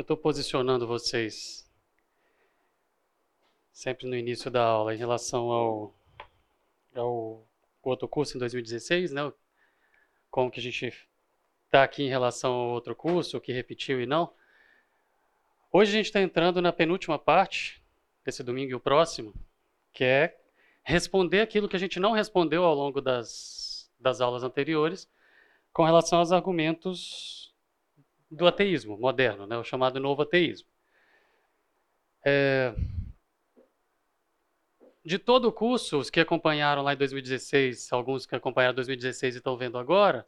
Eu estou posicionando vocês sempre no início da aula em relação ao, ao outro curso em 2016, né? Como que a gente está aqui em relação ao outro curso, o que repetiu e não. Hoje a gente está entrando na penúltima parte, esse domingo e o próximo, que é responder aquilo que a gente não respondeu ao longo das, das aulas anteriores, com relação aos argumentos do ateísmo moderno, né, o chamado novo ateísmo. É, de todo o curso, os que acompanharam lá em 2016, alguns que acompanharam em 2016 e estão vendo agora,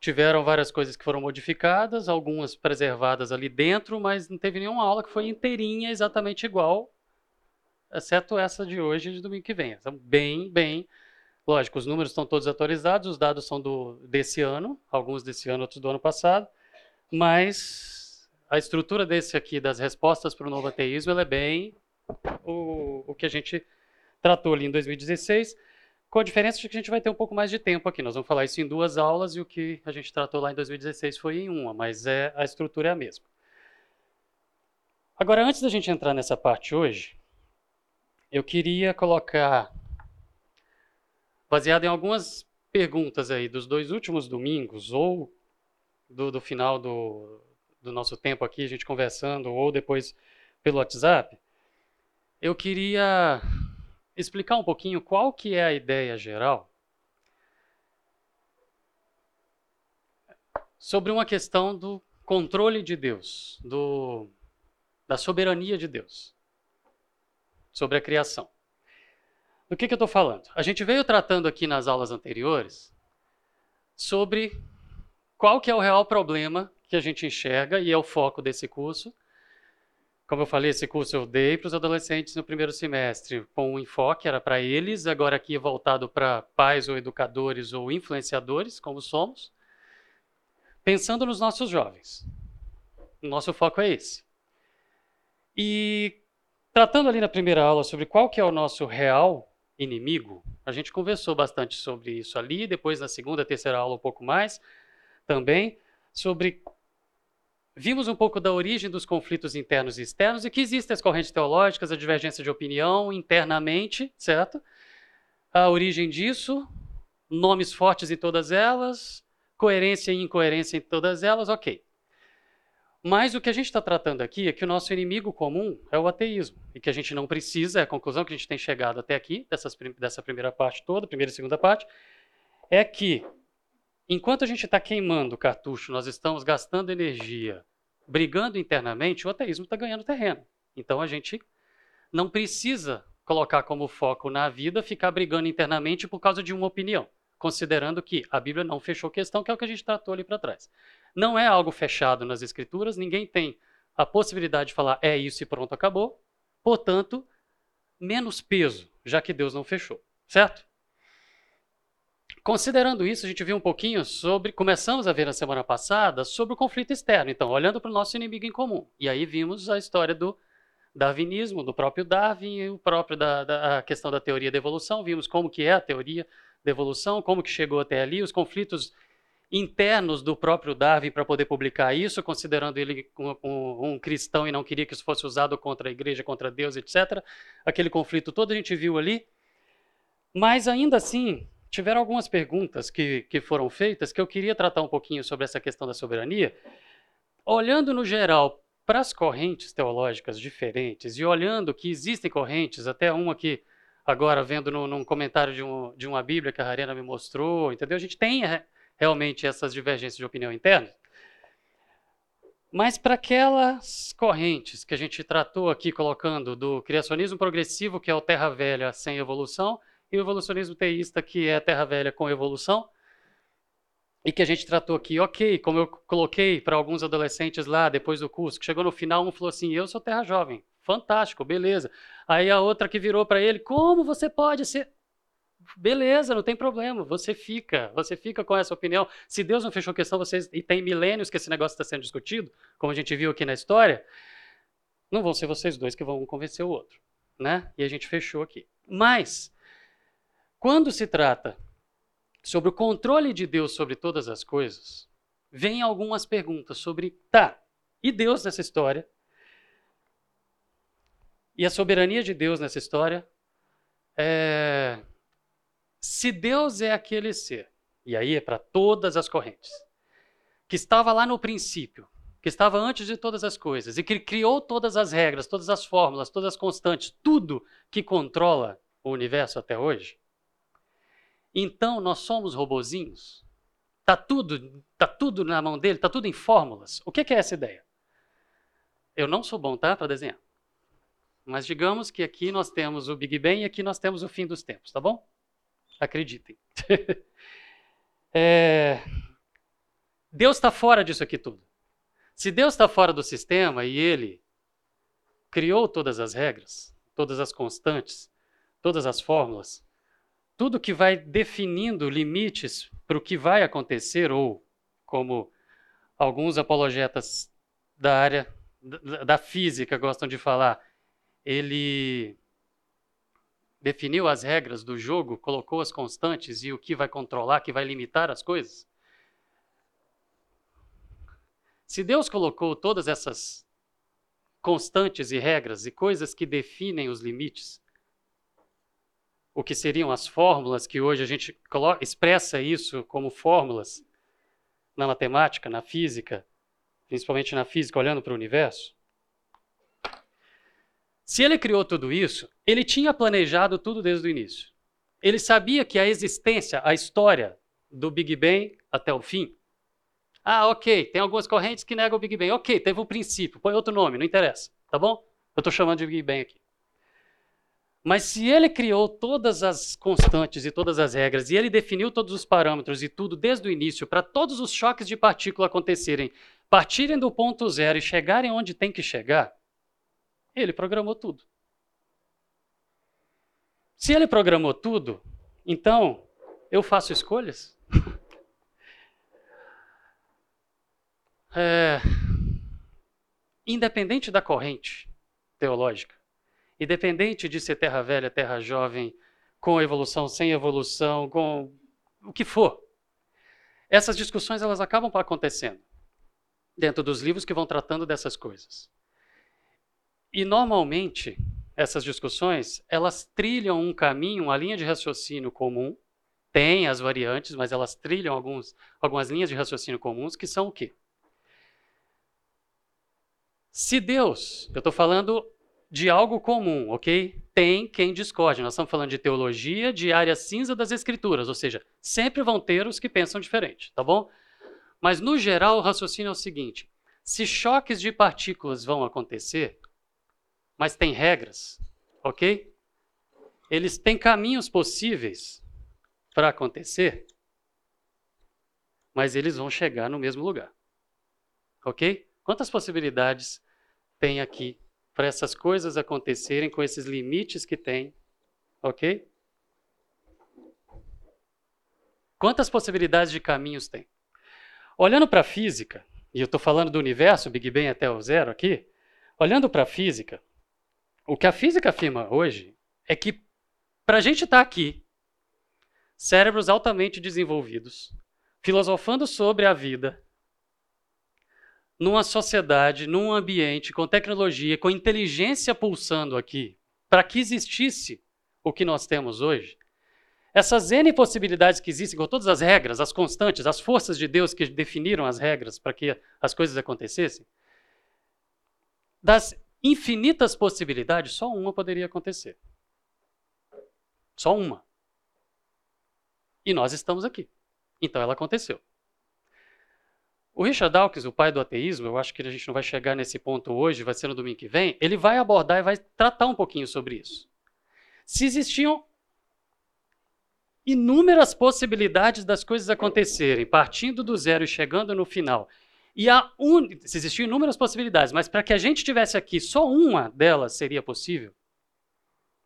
tiveram várias coisas que foram modificadas, algumas preservadas ali dentro, mas não teve nenhuma aula que foi inteirinha exatamente igual, exceto essa de hoje e de domingo que vem. Então, bem, bem. Lógico, os números estão todos atualizados, os dados são do, desse ano, alguns desse ano, outros do ano passado, mas a estrutura desse aqui, das respostas para o novo ateísmo, ela é bem o, o que a gente tratou ali em 2016, com a diferença de que a gente vai ter um pouco mais de tempo aqui. Nós vamos falar isso em duas aulas e o que a gente tratou lá em 2016 foi em uma, mas é, a estrutura é a mesma. Agora, antes da gente entrar nessa parte hoje, eu queria colocar, baseado em algumas perguntas aí dos dois últimos domingos, ou do, do final do, do nosso tempo aqui, a gente conversando, ou depois pelo WhatsApp, eu queria explicar um pouquinho qual que é a ideia geral sobre uma questão do controle de Deus, do, da soberania de Deus sobre a criação. Do que, que eu estou falando? A gente veio tratando aqui nas aulas anteriores sobre qual que é o real problema que a gente enxerga e é o foco desse curso, como eu falei, esse curso eu dei para os adolescentes no primeiro semestre, com um enfoque, era para eles, agora aqui voltado para pais ou educadores ou influenciadores, como somos, pensando nos nossos jovens. O nosso foco é esse. E tratando ali na primeira aula sobre qual que é o nosso real inimigo, a gente conversou bastante sobre isso ali, depois na segunda, terceira aula um pouco mais também, sobre Vimos um pouco da origem dos conflitos internos e externos e que existem as correntes teológicas, a divergência de opinião internamente, certo? A origem disso, nomes fortes em todas elas, coerência e incoerência em todas elas, ok. Mas o que a gente está tratando aqui é que o nosso inimigo comum é o ateísmo. E que a gente não precisa, é a conclusão que a gente tem chegado até aqui, dessas, dessa primeira parte toda, primeira e segunda parte, é que Enquanto a gente está queimando o cartucho, nós estamos gastando energia, brigando internamente, o ateísmo está ganhando terreno. Então a gente não precisa colocar como foco na vida ficar brigando internamente por causa de uma opinião, considerando que a Bíblia não fechou questão, que é o que a gente tratou ali para trás. Não é algo fechado nas Escrituras, ninguém tem a possibilidade de falar é isso e pronto, acabou. Portanto, menos peso, já que Deus não fechou, certo? Considerando isso, a gente viu um pouquinho sobre, começamos a ver na semana passada, sobre o conflito externo. Então, olhando para o nosso inimigo em comum. E aí vimos a história do darwinismo, do próprio Darwin, e o próprio da, da questão da teoria da evolução. Vimos como que é a teoria da evolução, como que chegou até ali, os conflitos internos do próprio Darwin para poder publicar isso, considerando ele um, um, um, cristão e não queria que isso fosse usado contra a igreja, contra Deus, etc. Aquele conflito todo a gente viu ali. Mas ainda assim, tiveram algumas perguntas que, que foram feitas que eu queria tratar um pouquinho sobre essa questão da soberania. Olhando no geral para as correntes teológicas diferentes e olhando que existem correntes, até uma que agora vendo no, num comentário de, um, de uma Bíblia que a Rariana me mostrou, entendeu? A gente tem realmente essas divergências de opinião interna. Mas para aquelas correntes que a gente tratou aqui, colocando do criacionismo progressivo, que é o terra velha sem evolução, e o evolucionismo teísta, que é a Terra Velha com evolução, e que a gente tratou aqui, ok, como eu coloquei para alguns adolescentes lá depois do curso, que chegou no final, um falou assim: Eu sou Terra Jovem, fantástico, beleza. Aí a outra que virou para ele: Como você pode ser. Beleza, não tem problema, você fica, você fica com essa opinião. Se Deus não fechou questão, vocês, e tem milênios que esse negócio está sendo discutido, como a gente viu aqui na história, não vão ser vocês dois que vão convencer o outro, né? E a gente fechou aqui. Mas, quando se trata sobre o controle de Deus sobre todas as coisas, vem algumas perguntas sobre, tá, e Deus nessa história, e a soberania de Deus nessa história, é... se Deus é aquele ser, e aí é para todas as correntes, que estava lá no princípio, que estava antes de todas as coisas, e que criou todas as regras, todas as fórmulas, todas as constantes, tudo que controla o universo até hoje, então nós somos robozinhos? Tá tudo, tá tudo na mão dele, tá tudo em fórmulas. O que, é essa ideia? Eu não sou bom, tá, para desenhar. Mas digamos que aqui nós temos o Big Bang e aqui nós temos o fim dos tempos, tá bom? Acreditem. é... Deus está fora disso aqui tudo. Se Deus está fora do sistema e Ele criou todas as regras, todas as constantes, todas as fórmulas, tudo que vai definindo limites para o que vai acontecer, ou como alguns apologetas da área da física gostam de falar, ele definiu as regras do jogo, colocou as constantes e o que vai controlar, que vai limitar as coisas. Se Deus colocou todas essas constantes e regras e coisas que definem os limites, o que seriam as fórmulas que hoje a gente expressa isso como fórmulas na matemática, na física, principalmente na física, olhando para o universo, se ele criou tudo isso, ele tinha planejado tudo desde o início. Ele sabia que a existência, a história do Big Bang até o fim. Ah, ok, tem algumas correntes que negam o Big Bang. Ok, teve o princípio, põe outro nome, não interessa, tá bom? Eu estou chamando de Big Bang aqui. Mas se ele criou todas as constantes e todas as regras, e ele definiu todos os parâmetros e tudo desde o início, para todos os choques de partícula acontecerem, partirem do ponto zero e chegarem onde tem que chegar, ele programou tudo. Se ele programou tudo, então eu faço escolhas? é, independente da corrente teológica, independente de ser terra velha, terra jovem, com evolução, sem evolução, com o que for, essas discussões elas acabam acontecendo dentro dos livros que vão tratando dessas coisas. E normalmente essas discussões, elas trilham um caminho, uma linha de raciocínio comum. Tem as variantes, mas elas trilham alguns, algumas linhas de raciocínio comuns que são o quê? Se Deus, eu estou falando de algo comum, ok? Tem quem discorde. Nós estamos falando de teologia, de área cinza das escrituras, ou seja, sempre vão ter os que pensam diferente, tá bom? Mas no geral, o raciocínio é o seguinte: se choques de partículas vão acontecer, mas tem regras, ok? Eles têm caminhos possíveis para acontecer, mas eles vão chegar no mesmo lugar, ok? Quantas possibilidades tem aqui para essas coisas acontecerem com esses limites que tem, ok? Quantas possibilidades de caminhos tem? Olhando para a física, e eu estou falando do universo, Big Bang até o zero aqui, olhando para a física, o que a física afirma hoje é que para a gente estar tá aqui, cérebros altamente desenvolvidos, filosofando sobre a vida, numa sociedade, num ambiente com tecnologia, com inteligência pulsando aqui, para que existisse o que nós temos hoje, essas N possibilidades que existem, com todas as regras, as constantes, as forças de Deus que definiram as regras para que as coisas acontecessem, das infinitas possibilidades, só uma poderia acontecer. Só uma. E nós estamos aqui. Então ela aconteceu. O Richard Dawkins, o pai do ateísmo, eu acho que a gente não vai chegar nesse ponto hoje, vai ser no domingo que vem, ele vai abordar e vai tratar um pouquinho sobre isso. Se existiam inúmeras possibilidades das coisas acontecerem, partindo do zero e chegando no final, e a un... existiam inúmeras possibilidades, mas para que a gente tivesse aqui só uma delas seria possível,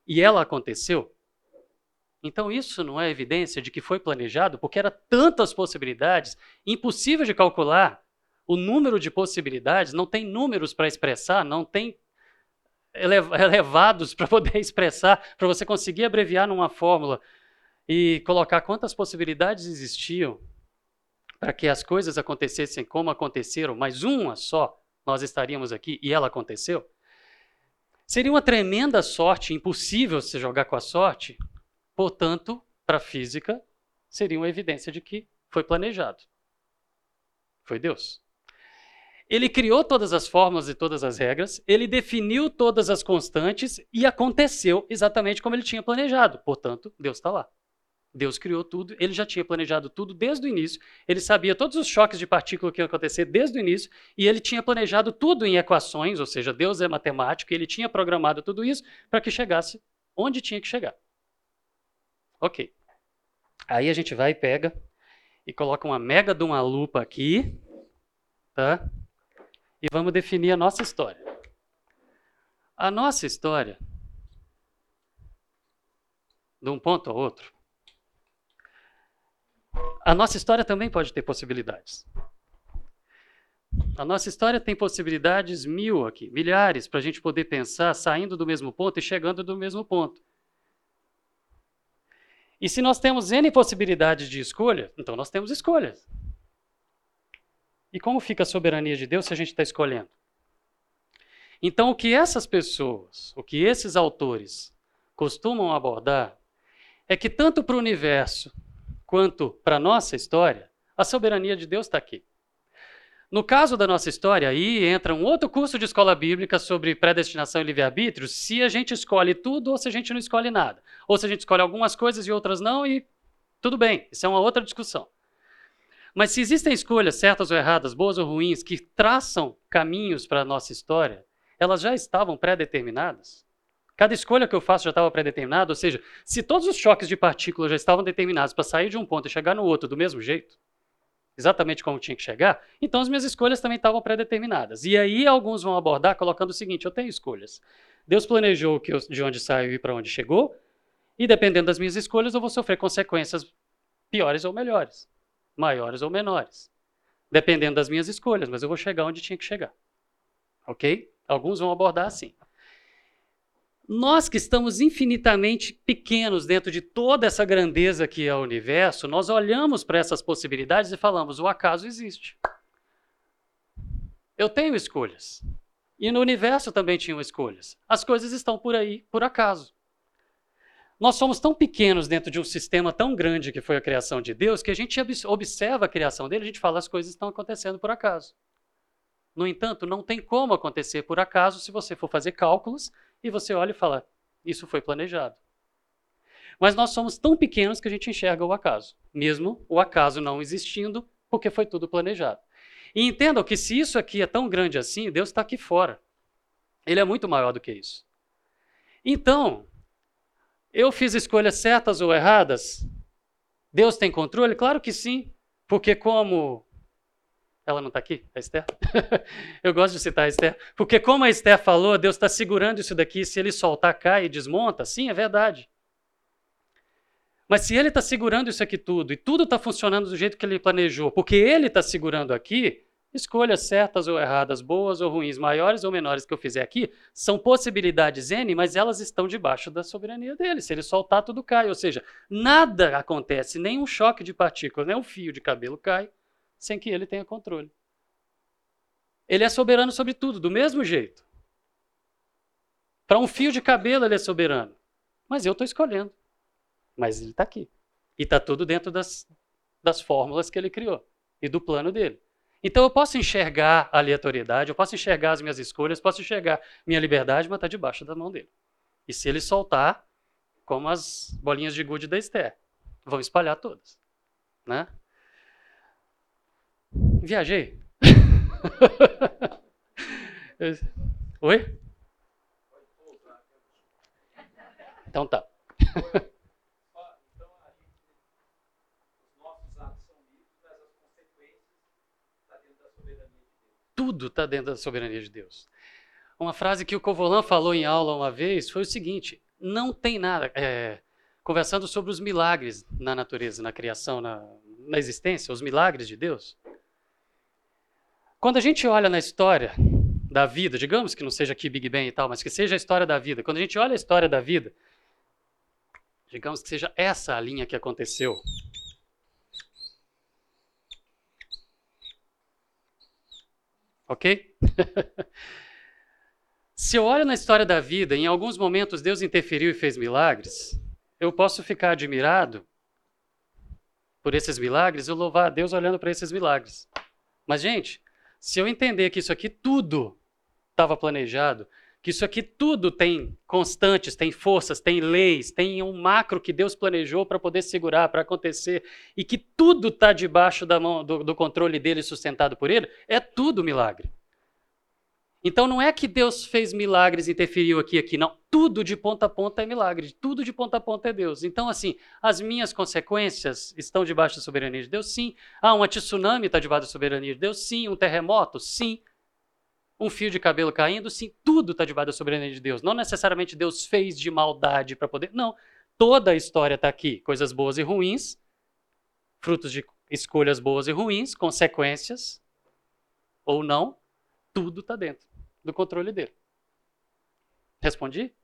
e ela aconteceu, então isso não é evidência de que foi planejado, porque era tantas possibilidades, impossível de calcular o número de possibilidades, não tem números para expressar, não tem elevados para poder expressar, para você conseguir abreviar numa fórmula e colocar quantas possibilidades existiam para que as coisas acontecessem como aconteceram, mas uma só nós estaríamos aqui e ela aconteceu, seria uma tremenda sorte, impossível se jogar com a sorte, portanto, para a física, seria uma evidência de que foi planejado. Foi Deus. Ele criou todas as fórmulas e todas as regras, ele definiu todas as constantes e aconteceu exatamente como ele tinha planejado. Portanto, Deus está lá. Deus criou tudo, ele já tinha planejado tudo desde o início, ele sabia todos os choques de partícula que iam acontecer desde o início, e ele tinha planejado tudo em equações, ou seja, Deus é matemático, ele tinha programado tudo isso para que chegasse onde tinha que chegar. Ok. Aí a gente vai e pega e coloca uma mega de uma lupa aqui, tá? E vamos definir a nossa história. A nossa história, de um ponto ao outro, a nossa história também pode ter possibilidades. A nossa história tem possibilidades mil aqui, milhares, para a gente poder pensar saindo do mesmo ponto e chegando do mesmo ponto. E se nós temos N possibilidades de escolha, então nós temos escolhas. E como fica a soberania de Deus se a gente está escolhendo? Então, o que essas pessoas, o que esses autores costumam abordar é que tanto para o universo quanto para a nossa história, a soberania de Deus está aqui. No caso da nossa história, aí entra um outro curso de escola bíblica sobre predestinação e livre-arbítrio, se a gente escolhe tudo ou se a gente não escolhe nada. Ou se a gente escolhe algumas coisas e outras não, e tudo bem, isso é uma outra discussão. Mas se existem escolhas certas ou erradas, boas ou ruins, que traçam caminhos para a nossa história, elas já estavam pré-determinadas? Cada escolha que eu faço já estava pré-determinada, ou seja, se todos os choques de partículas já estavam determinados para sair de um ponto e chegar no outro do mesmo jeito, exatamente como tinha que chegar, então as minhas escolhas também estavam pré-determinadas. E aí alguns vão abordar colocando o seguinte: eu tenho escolhas. Deus planejou que eu, de onde saiu e para onde chegou, e dependendo das minhas escolhas, eu vou sofrer consequências piores ou melhores, maiores ou menores, dependendo das minhas escolhas, mas eu vou chegar onde tinha que chegar. Ok? Alguns vão abordar assim. Nós que estamos infinitamente pequenos dentro de toda essa grandeza que é o universo, nós olhamos para essas possibilidades e falamos: o acaso existe. Eu tenho escolhas. E no universo também tinham escolhas. As coisas estão por aí por acaso. Nós somos tão pequenos dentro de um sistema tão grande que foi a criação de Deus que a gente observa a criação dele, a gente fala as coisas estão acontecendo por acaso. No entanto, não tem como acontecer por acaso se você for fazer cálculos e você olha e fala: isso foi planejado. Mas nós somos tão pequenos que a gente enxerga o acaso, mesmo o acaso não existindo, porque foi tudo planejado. E entendam que se isso aqui é tão grande assim, Deus está aqui fora. Ele é muito maior do que isso. Então, eu fiz escolhas certas ou erradas? Deus tem controle? Claro que sim, porque como ela não está aqui, a Esther? eu gosto de citar a Esther, porque como a Esther falou, Deus está segurando isso daqui, se ele soltar, cai e desmonta. Sim, é verdade. Mas se ele está segurando isso aqui tudo, e tudo está funcionando do jeito que ele planejou, porque ele está segurando aqui, escolhas certas ou erradas, boas ou ruins, maiores ou menores que eu fizer aqui, são possibilidades N, mas elas estão debaixo da soberania dele. Se ele soltar, tudo cai. Ou seja, nada acontece, nem um choque de partículas, nem um fio de cabelo cai, sem que ele tenha controle. Ele é soberano sobre tudo, do mesmo jeito. Para um fio de cabelo ele é soberano. Mas eu estou escolhendo. Mas ele está aqui. E está tudo dentro das, das fórmulas que ele criou e do plano dele. Então eu posso enxergar a aleatoriedade, eu posso enxergar as minhas escolhas, posso enxergar minha liberdade, mas está debaixo da mão dele. E se ele soltar, como as bolinhas de gude da Esther, vão espalhar todas. Né? Viajei. Oi? Então tá. Tudo está dentro da soberania de Deus. Uma frase que o Covolan falou em aula uma vez foi o seguinte: não tem nada. É, conversando sobre os milagres na natureza, na criação, na, na existência, os milagres de Deus. Quando a gente olha na história da vida, digamos que não seja aqui Big Bang e tal, mas que seja a história da vida, quando a gente olha a história da vida, digamos que seja essa a linha que aconteceu. Ok? Se eu olho na história da vida, em alguns momentos Deus interferiu e fez milagres, eu posso ficar admirado por esses milagres e louvar a Deus olhando para esses milagres. Mas, gente, se eu entender que isso aqui tudo estava planejado, que isso aqui tudo tem constantes, tem forças, tem leis, tem um macro que Deus planejou para poder segurar, para acontecer, e que tudo está debaixo da mão, do, do controle dele, sustentado por ele, é tudo milagre. Então não é que Deus fez milagres e interferiu aqui aqui, não. Tudo de ponta a ponta é milagre, tudo de ponta a ponta é Deus. Então, assim, as minhas consequências estão debaixo da soberania de Deus? Sim. Ah, um tsunami está debaixo da soberania de Deus? Sim. Um terremoto? Sim. Um fio de cabelo caindo? Sim. Tudo está debaixo da soberania de Deus. Não necessariamente Deus fez de maldade para poder. Não. Toda a história está aqui. Coisas boas e ruins, frutos de escolhas boas e ruins, consequências ou não, tudo está dentro do controle dele. Respondi?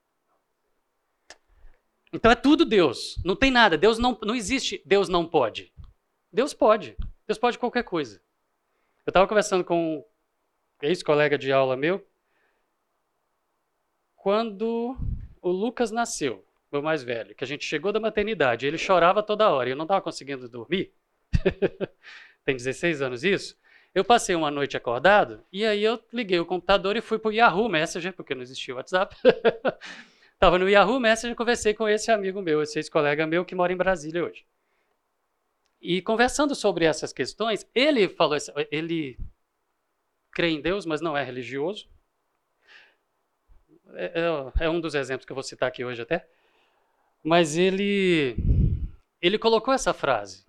Então é tudo Deus. Não tem nada. Deus não, não existe. Deus não pode. Deus pode. Deus pode qualquer coisa. Eu estava conversando com um ex-colega de aula meu. Quando o Lucas nasceu, meu mais velho, que a gente chegou da maternidade, ele chorava toda hora e eu não estava conseguindo dormir. tem 16 anos isso. Eu passei uma noite acordado e aí eu liguei o computador e fui para o Yahoo Messenger, porque não existia o WhatsApp. Estava no Yahoo Messenger conversei com esse amigo meu, esse ex-colega meu que mora em Brasília hoje. E conversando sobre essas questões, ele falou, ele crê em Deus, mas não é religioso. É, é, é um dos exemplos que eu vou citar aqui hoje até. Mas ele, ele colocou essa frase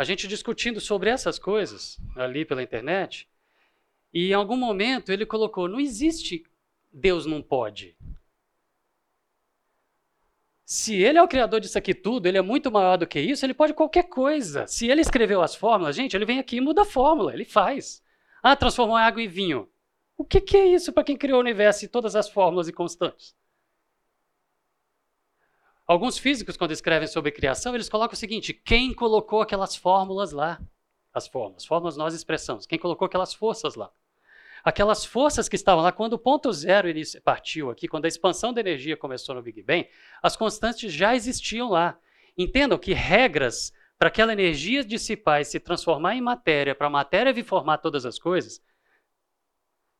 a gente discutindo sobre essas coisas ali pela internet, e em algum momento ele colocou: não existe Deus não pode. Se ele é o criador disso aqui tudo, ele é muito maior do que isso, ele pode qualquer coisa. Se ele escreveu as fórmulas, gente, ele vem aqui e muda a fórmula, ele faz. Ah, transformou água em vinho. O que, que é isso para quem criou o universo e todas as fórmulas e constantes? Alguns físicos, quando escrevem sobre criação, eles colocam o seguinte: quem colocou aquelas fórmulas lá? As fórmulas, fórmulas nós expressamos. Quem colocou aquelas forças lá? Aquelas forças que estavam lá, quando o ponto zero partiu aqui, quando a expansão da energia começou no Big Bang, as constantes já existiam lá. Entendam que regras para aquela energia dissipar e se transformar em matéria, para a matéria vir formar todas as coisas,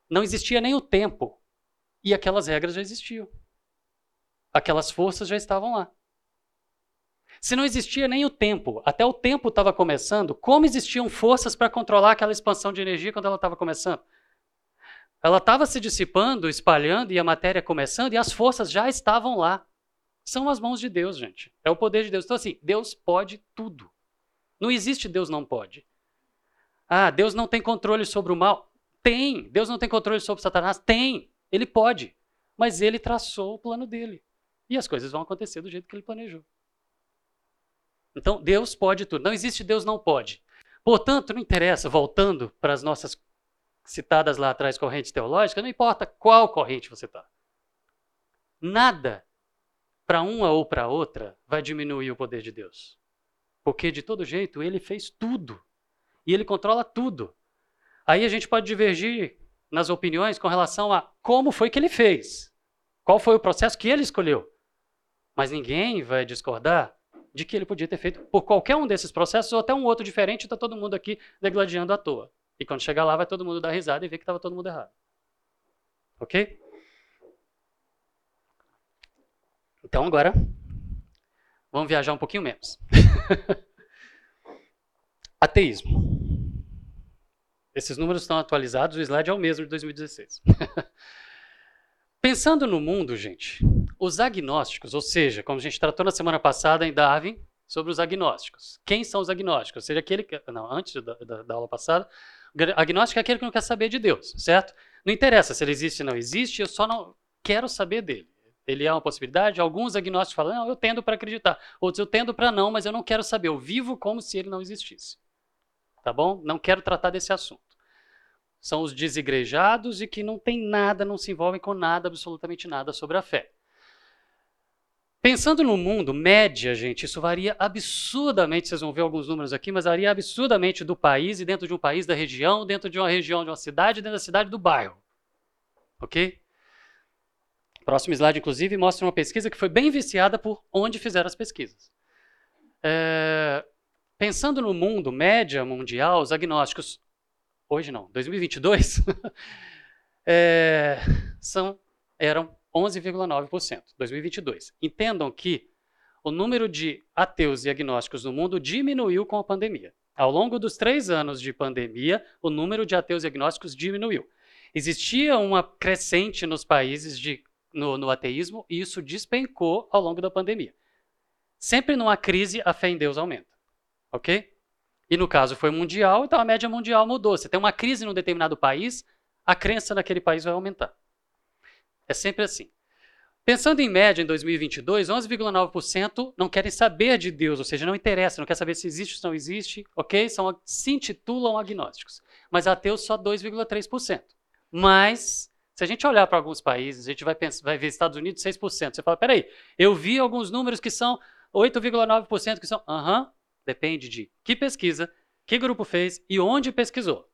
não existia nem o tempo. E aquelas regras já existiam. Aquelas forças já estavam lá. Se não existia nem o tempo, até o tempo estava começando, como existiam forças para controlar aquela expansão de energia quando ela estava começando? Ela estava se dissipando, espalhando e a matéria começando e as forças já estavam lá. São as mãos de Deus, gente. É o poder de Deus. Então, assim, Deus pode tudo. Não existe Deus não pode. Ah, Deus não tem controle sobre o mal. Tem. Deus não tem controle sobre Satanás. Tem. Ele pode. Mas ele traçou o plano dele. E as coisas vão acontecer do jeito que ele planejou. Então, Deus pode tudo. Não existe Deus não pode. Portanto, não interessa, voltando para as nossas citadas lá atrás correntes teológicas, não importa qual corrente você está. Nada para uma ou para outra vai diminuir o poder de Deus. Porque de todo jeito ele fez tudo. E ele controla tudo. Aí a gente pode divergir nas opiniões com relação a como foi que ele fez. Qual foi o processo que ele escolheu. Mas ninguém vai discordar de que ele podia ter feito por qualquer um desses processos ou até um outro diferente, está todo mundo aqui degladiando à toa. E quando chegar lá, vai todo mundo dar risada e ver que estava todo mundo errado. Ok? Então agora, vamos viajar um pouquinho menos. Ateísmo. Esses números estão atualizados, o slide é o mesmo de 2016. Pensando no mundo, gente, os agnósticos, ou seja, como a gente tratou na semana passada em Darwin, sobre os agnósticos. Quem são os agnósticos? Ou seja, aquele que. Não, antes da, da, da aula passada, agnóstico é aquele que não quer saber de Deus, certo? Não interessa se ele existe ou não existe, eu só não quero saber dele. Ele é uma possibilidade? Alguns agnósticos falam, não, eu tendo para acreditar. Outros, eu tendo para não, mas eu não quero saber. Eu vivo como se ele não existisse. Tá bom? Não quero tratar desse assunto. São os desigrejados e que não tem nada, não se envolvem com nada, absolutamente nada sobre a fé. Pensando no mundo, média, gente, isso varia absurdamente. Vocês vão ver alguns números aqui, mas varia absurdamente do país e dentro de um país, da região, dentro de uma região, de uma cidade, dentro da cidade, do bairro. Ok? Próximo slide, inclusive, mostra uma pesquisa que foi bem viciada por onde fizeram as pesquisas. É, pensando no mundo, média mundial, os agnósticos, hoje não, 2022, é, são, eram 11,9%, 2022. Entendam que o número de ateus e agnósticos no mundo diminuiu com a pandemia. Ao longo dos três anos de pandemia, o número de ateus e agnósticos diminuiu. Existia uma crescente nos países de, no, no ateísmo e isso despencou ao longo da pandemia. Sempre numa crise, a fé em Deus aumenta. Ok? E no caso foi mundial, então a média mundial mudou. Você tem uma crise num determinado país, a crença naquele país vai aumentar. É sempre assim. Pensando em média em 2022, 11,9% não querem saber de Deus, ou seja, não interessa, não quer saber se existe ou não existe, ok? São, se intitulam agnósticos. Mas ateus só 2,3%. Mas, se a gente olhar para alguns países, a gente vai, pensar, vai ver Estados Unidos 6%. Você fala, peraí, eu vi alguns números que são 8,9% que são. Aham, uhum, depende de que pesquisa, que grupo fez e onde pesquisou.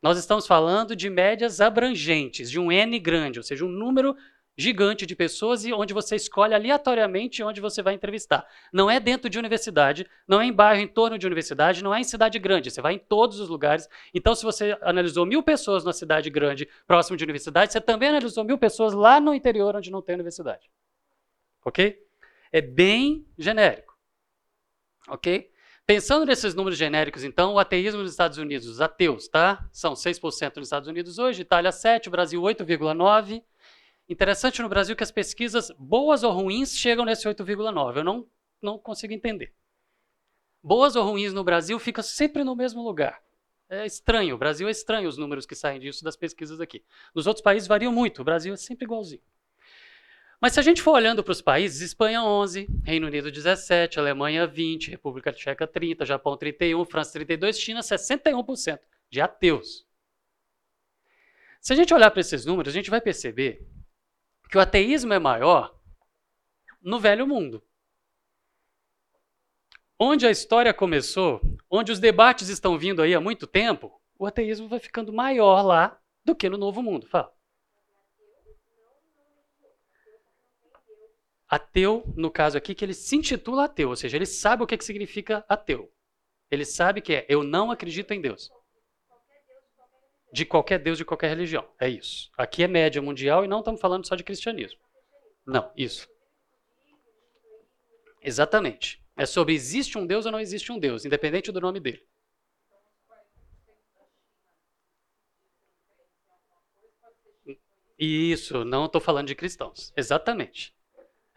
Nós estamos falando de médias abrangentes, de um N grande, ou seja, um número gigante de pessoas e onde você escolhe aleatoriamente onde você vai entrevistar. Não é dentro de universidade, não é em bairro em torno de universidade, não é em cidade grande, você vai em todos os lugares. Então, se você analisou mil pessoas na cidade grande, próximo de universidade, você também analisou mil pessoas lá no interior onde não tem universidade. Ok? É bem genérico. Ok? Pensando nesses números genéricos, então, o ateísmo nos Estados Unidos, os ateus, tá? São 6% nos Estados Unidos hoje, Itália 7%, Brasil 8,9%. Interessante no Brasil que as pesquisas, boas ou ruins, chegam nesse 8,9%. Eu não, não consigo entender. Boas ou ruins no Brasil fica sempre no mesmo lugar. É estranho, o Brasil é estranho os números que saem disso das pesquisas aqui. Nos outros países variam muito, o Brasil é sempre igualzinho. Mas se a gente for olhando para os países, Espanha 11, Reino Unido 17, Alemanha 20, República Tcheca 30, Japão 31, França 32, China 61% de ateus. Se a gente olhar para esses números, a gente vai perceber que o ateísmo é maior no velho mundo. Onde a história começou, onde os debates estão vindo aí há muito tempo, o ateísmo vai ficando maior lá do que no novo mundo. Fala. Ateu, no caso aqui, que ele se intitula ateu, ou seja, ele sabe o que, que significa ateu. Ele sabe que é eu não acredito em Deus. De qualquer Deus, de qualquer religião. É isso. Aqui é média mundial e não estamos falando só de cristianismo. Não, isso. Exatamente. É sobre existe um Deus ou não existe um Deus, independente do nome dele. Isso, não estou falando de cristãos. Exatamente.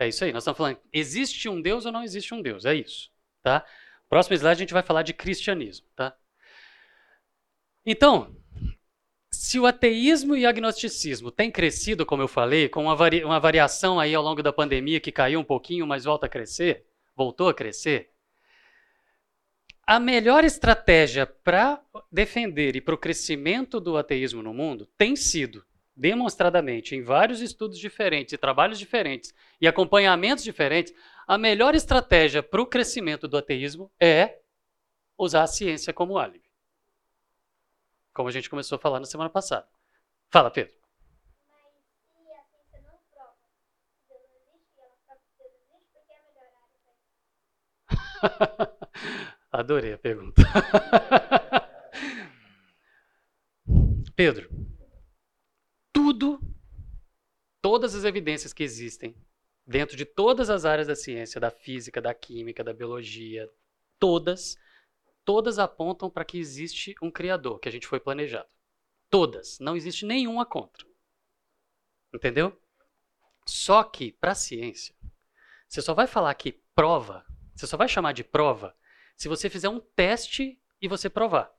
É isso aí. Nós estamos falando, existe um Deus ou não existe um Deus? É isso, tá? Próximo slide a gente vai falar de cristianismo, tá? Então, se o ateísmo e o agnosticismo têm crescido, como eu falei, com uma, uma variação aí ao longo da pandemia que caiu um pouquinho, mas volta a crescer, voltou a crescer, a melhor estratégia para defender e para o crescimento do ateísmo no mundo tem sido demonstradamente em vários estudos diferentes e trabalhos diferentes e acompanhamentos diferentes, a melhor estratégia para o crescimento do ateísmo é usar a ciência como álibi. Como a gente começou a falar na semana passada. Fala, Pedro. Adorei a pergunta. Pedro, tudo, todas as evidências que existem dentro de todas as áreas da ciência, da física, da química, da biologia, todas, todas apontam para que existe um criador, que a gente foi planejado. Todas, não existe nenhuma contra. Entendeu? Só que para a ciência, você só vai falar que prova, você só vai chamar de prova se você fizer um teste e você provar.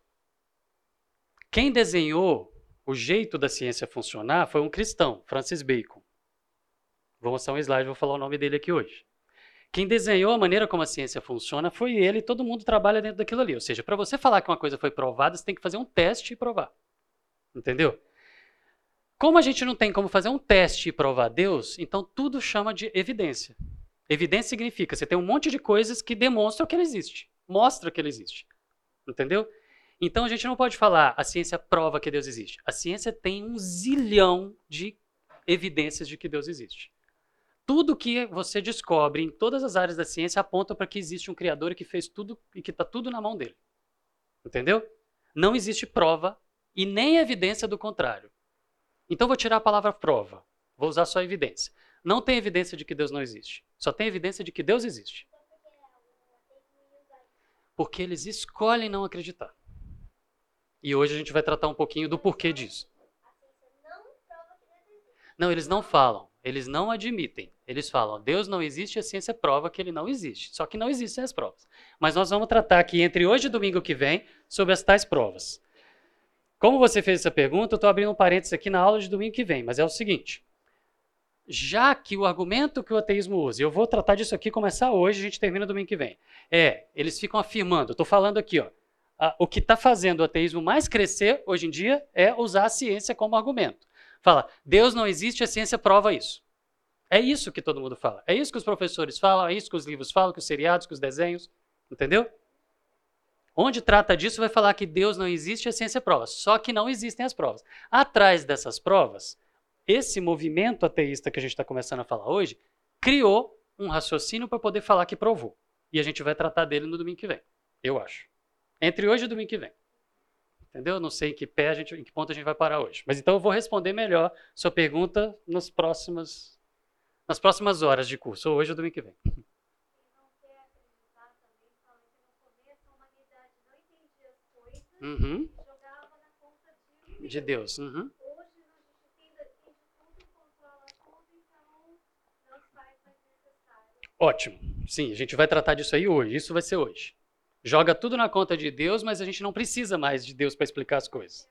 Quem desenhou o jeito da ciência funcionar foi um cristão, Francis Bacon. Vou mostrar um slide, vou falar o nome dele aqui hoje. Quem desenhou a maneira como a ciência funciona foi ele, e todo mundo trabalha dentro daquilo ali. Ou seja, para você falar que uma coisa foi provada, você tem que fazer um teste e provar. Entendeu? Como a gente não tem como fazer um teste e provar Deus, então tudo chama de evidência. Evidência significa você tem um monte de coisas que demonstram que ele existe, mostra que ele existe. Entendeu? Então a gente não pode falar a ciência prova que Deus existe. A ciência tem um zilhão de evidências de que Deus existe. Tudo que você descobre em todas as áreas da ciência aponta para que existe um criador que fez tudo e que está tudo na mão dele. Entendeu? Não existe prova e nem evidência do contrário. Então vou tirar a palavra prova. Vou usar só evidência. Não tem evidência de que Deus não existe. Só tem evidência de que Deus existe. Porque eles escolhem não acreditar. E hoje a gente vai tratar um pouquinho do porquê disso. Não, eles não falam. Eles não admitem. Eles falam, Deus não existe, a ciência prova que ele não existe. Só que não existem as provas. Mas nós vamos tratar aqui entre hoje e domingo que vem sobre as tais provas. Como você fez essa pergunta, eu estou abrindo um parênteses aqui na aula de domingo que vem, mas é o seguinte. Já que o argumento que o ateísmo usa, eu vou tratar disso aqui, começar hoje, a gente termina domingo que vem. É, eles ficam afirmando, estou falando aqui, ó, o que está fazendo o ateísmo mais crescer hoje em dia é usar a ciência como argumento. Fala, Deus não existe, a ciência prova isso. É isso que todo mundo fala. É isso que os professores falam, é isso que os livros falam, que os seriados, que os desenhos. Entendeu? Onde trata disso, vai falar que Deus não existe, a ciência prova. Só que não existem as provas. Atrás dessas provas, esse movimento ateísta que a gente está começando a falar hoje criou um raciocínio para poder falar que provou. E a gente vai tratar dele no domingo que vem, eu acho. Entre hoje e domingo que vem. Entendeu? Não sei em que pé a gente, em que ponto a gente vai parar hoje. Mas então eu vou responder melhor sua pergunta nas próximas, nas próximas horas de curso, ou hoje ou domingo que vem. Uhum. De Deus. Uhum. Ótimo. Sim, a gente vai tratar disso aí hoje. Isso vai ser hoje. Joga tudo na conta de Deus, mas a gente não precisa mais de Deus para explicar as coisas.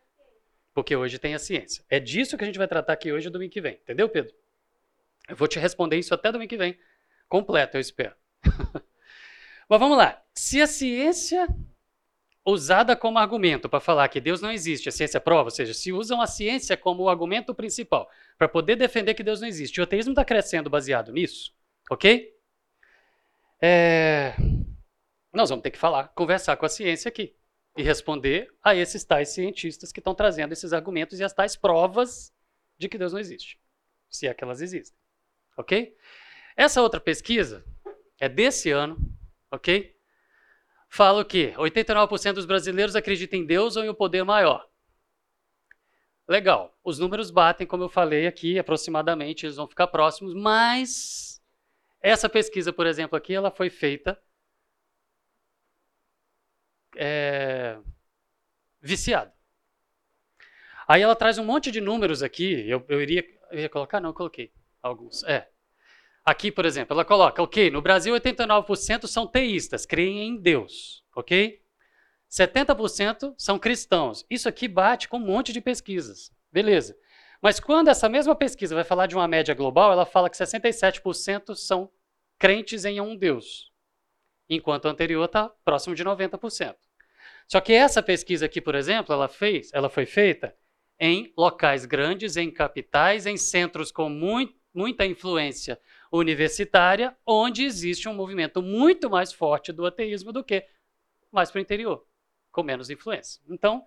Porque hoje tem a ciência. É disso que a gente vai tratar aqui hoje e domingo que vem. Entendeu, Pedro? Eu vou te responder isso até domingo que vem. Completo, eu espero. mas vamos lá. Se a ciência usada como argumento para falar que Deus não existe, a ciência prova, ou seja, se usam a ciência como o argumento principal para poder defender que Deus não existe, o ateísmo está crescendo baseado nisso, ok? É... Nós vamos ter que falar, conversar com a ciência aqui e responder a esses tais cientistas que estão trazendo esses argumentos e as tais provas de que Deus não existe, se é que elas existem, ok? Essa outra pesquisa é desse ano, ok? fala o quê? 89% dos brasileiros acreditam em Deus ou em um poder maior. Legal. Os números batem, como eu falei aqui, aproximadamente, eles vão ficar próximos, mas essa pesquisa, por exemplo, aqui, ela foi feita é, viciada. Aí ela traz um monte de números aqui, eu, eu, iria, eu iria colocar, não, eu coloquei alguns. É, Aqui, por exemplo, ela coloca, ok, no Brasil 89% são teístas, creem em Deus, ok? 70% são cristãos. Isso aqui bate com um monte de pesquisas, beleza. Mas quando essa mesma pesquisa vai falar de uma média global, ela fala que 67% são crentes em um Deus, enquanto o anterior está próximo de 90%. Só que essa pesquisa aqui, por exemplo, ela, fez, ela foi feita em locais grandes, em capitais, em centros com muito, muita influência universitária, onde existe um movimento muito mais forte do ateísmo do que mais para o interior, com menos influência. Então,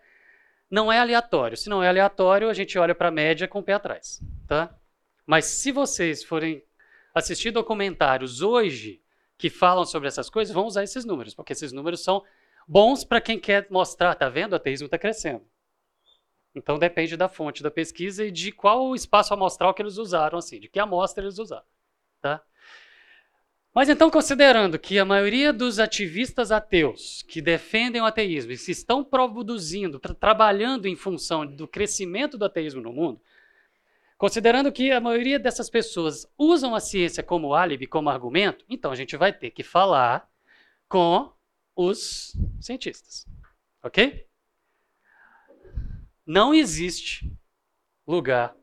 não é aleatório. Se não é aleatório, a gente olha para a média com o pé atrás. Tá? Mas se vocês forem assistir documentários hoje que falam sobre essas coisas, vão usar esses números, porque esses números são bons para quem quer mostrar, tá vendo? O ateísmo está crescendo. Então depende da fonte da pesquisa e de qual espaço amostral que eles usaram, assim, de que amostra eles usaram. Tá? Mas então, considerando que a maioria dos ativistas ateus que defendem o ateísmo e se estão produzindo, trabalhando em função do crescimento do ateísmo no mundo, considerando que a maioria dessas pessoas usam a ciência como álibi, como argumento, então a gente vai ter que falar com os cientistas. Ok? Não existe lugar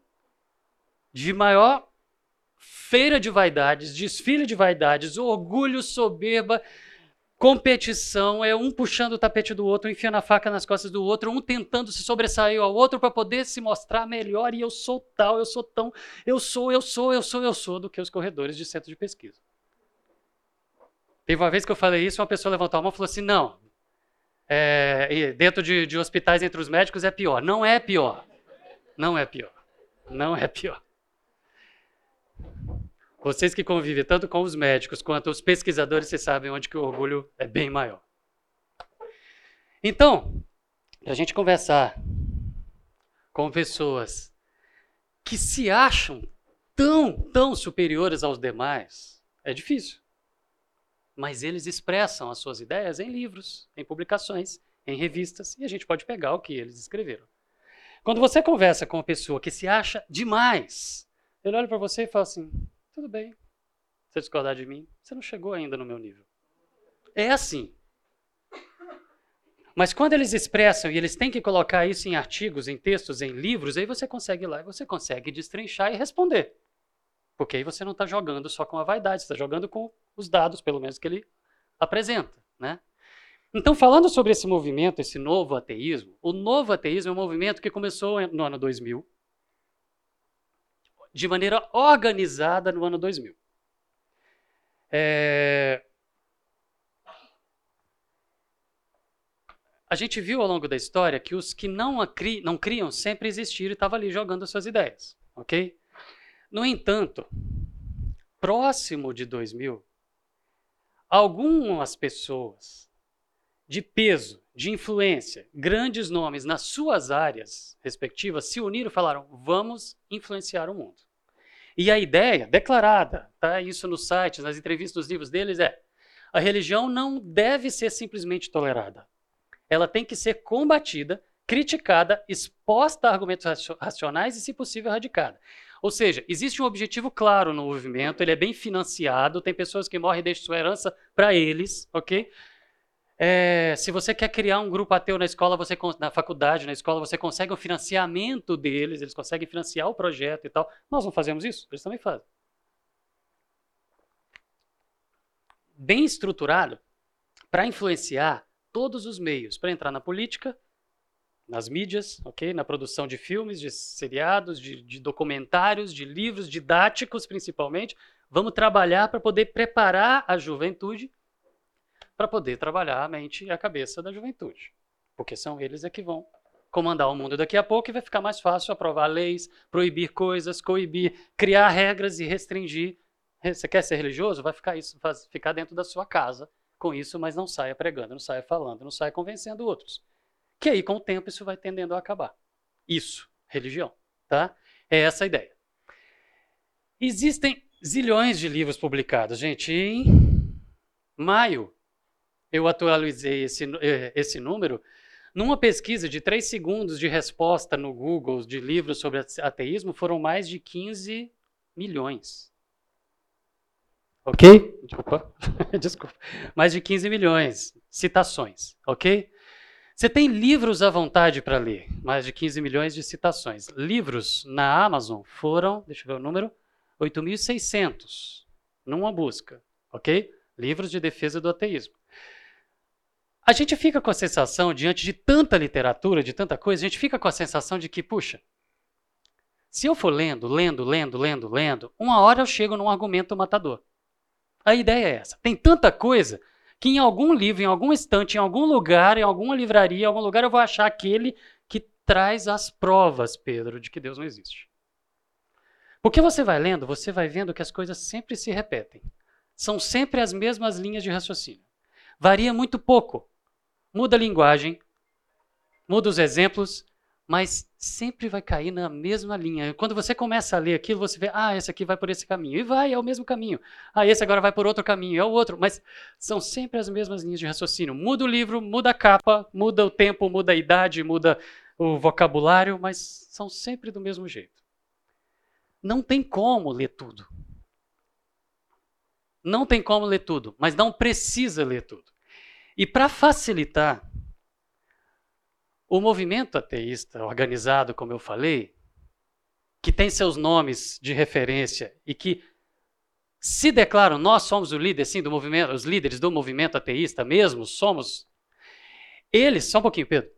de maior feira de vaidades, desfile de vaidades, orgulho, soberba, competição, é um puxando o tapete do outro, enfiando a faca nas costas do outro, um tentando se sobressair ao outro para poder se mostrar melhor e eu sou tal, eu sou tão, eu sou, eu sou, eu sou, eu sou do que os corredores de centro de pesquisa. Teve uma vez que eu falei isso, uma pessoa levantou a mão e falou assim: não, é, dentro de, de hospitais entre os médicos é pior. Não é pior. Não é pior. Não é pior. Vocês que convivem tanto com os médicos quanto os pesquisadores, vocês sabem onde que o orgulho é bem maior. Então, para a gente conversar com pessoas que se acham tão, tão superiores aos demais, é difícil. Mas eles expressam as suas ideias em livros, em publicações, em revistas, e a gente pode pegar o que eles escreveram. Quando você conversa com uma pessoa que se acha demais, ele olha para você e fala assim: tudo bem, você discordar de mim, você não chegou ainda no meu nível. É assim. Mas quando eles expressam e eles têm que colocar isso em artigos, em textos, em livros, aí você consegue ir lá e você consegue destrinchar e responder. Porque aí você não está jogando só com a vaidade, você está jogando com os dados, pelo menos, que ele apresenta. Né? Então, falando sobre esse movimento, esse novo ateísmo, o novo ateísmo é um movimento que começou no ano 2000, de maneira organizada no ano 2000. É, a gente viu ao longo da história que os que não, cri, não criam sempre existiram e estavam ali jogando as suas ideias, ok? No entanto, próximo de 2000, algumas pessoas de peso, de influência, grandes nomes nas suas áreas respectivas se uniram e falaram: vamos influenciar o mundo. E a ideia declarada, tá? Isso nos sites, nas entrevistas, nos livros deles é: a religião não deve ser simplesmente tolerada ela tem que ser combatida, criticada, exposta a argumentos racionais e, se possível, radicada. Ou seja, existe um objetivo claro no movimento, ele é bem financiado, tem pessoas que morrem e deixam sua herança para eles, ok? É, se você quer criar um grupo ateu na escola, você na faculdade, na escola, você consegue o financiamento deles, eles conseguem financiar o projeto e tal. Nós não fazemos isso, eles também fazem. Bem estruturado para influenciar todos os meios para entrar na política, nas mídias, ok? Na produção de filmes, de seriados, de, de documentários, de livros didáticos, principalmente. Vamos trabalhar para poder preparar a juventude para poder trabalhar a mente e a cabeça da juventude. Porque são eles é que vão comandar o mundo daqui a pouco e vai ficar mais fácil aprovar leis, proibir coisas, coibir, criar regras e restringir. Você quer ser religioso? Vai ficar isso, vai ficar dentro da sua casa com isso, mas não saia pregando, não saia falando, não saia convencendo outros. Que aí, com o tempo, isso vai tendendo a acabar. Isso, religião, tá? É essa a ideia. Existem zilhões de livros publicados, gente. Em maio, eu atualizei esse, eh, esse número numa pesquisa de 3 segundos de resposta no Google de livros sobre ateísmo, foram mais de 15 milhões. Ok? Opa, desculpa. Mais de 15 milhões citações, ok? Você tem livros à vontade para ler, mais de 15 milhões de citações. Livros na Amazon foram, deixa eu ver o número, 8.600 numa busca, ok? Livros de defesa do ateísmo. A gente fica com a sensação, diante de tanta literatura, de tanta coisa, a gente fica com a sensação de que, puxa, se eu for lendo, lendo, lendo, lendo, lendo, uma hora eu chego num argumento matador. A ideia é essa. Tem tanta coisa que em algum livro, em algum estante, em algum lugar, em alguma livraria, em algum lugar eu vou achar aquele que traz as provas, Pedro, de que Deus não existe. Porque você vai lendo, você vai vendo que as coisas sempre se repetem. São sempre as mesmas linhas de raciocínio. Varia muito pouco. Muda a linguagem, muda os exemplos, mas sempre vai cair na mesma linha. Quando você começa a ler aquilo, você vê, ah, esse aqui vai por esse caminho. E vai, é o mesmo caminho. Ah, esse agora vai por outro caminho, é o outro. Mas são sempre as mesmas linhas de raciocínio. Muda o livro, muda a capa, muda o tempo, muda a idade, muda o vocabulário, mas são sempre do mesmo jeito. Não tem como ler tudo. Não tem como ler tudo, mas não precisa ler tudo. E para facilitar, o movimento ateísta organizado, como eu falei, que tem seus nomes de referência e que se declaram, nós somos o líder, sim, do movimento, os líderes do movimento ateísta mesmo, somos. Eles, só um pouquinho, Pedro.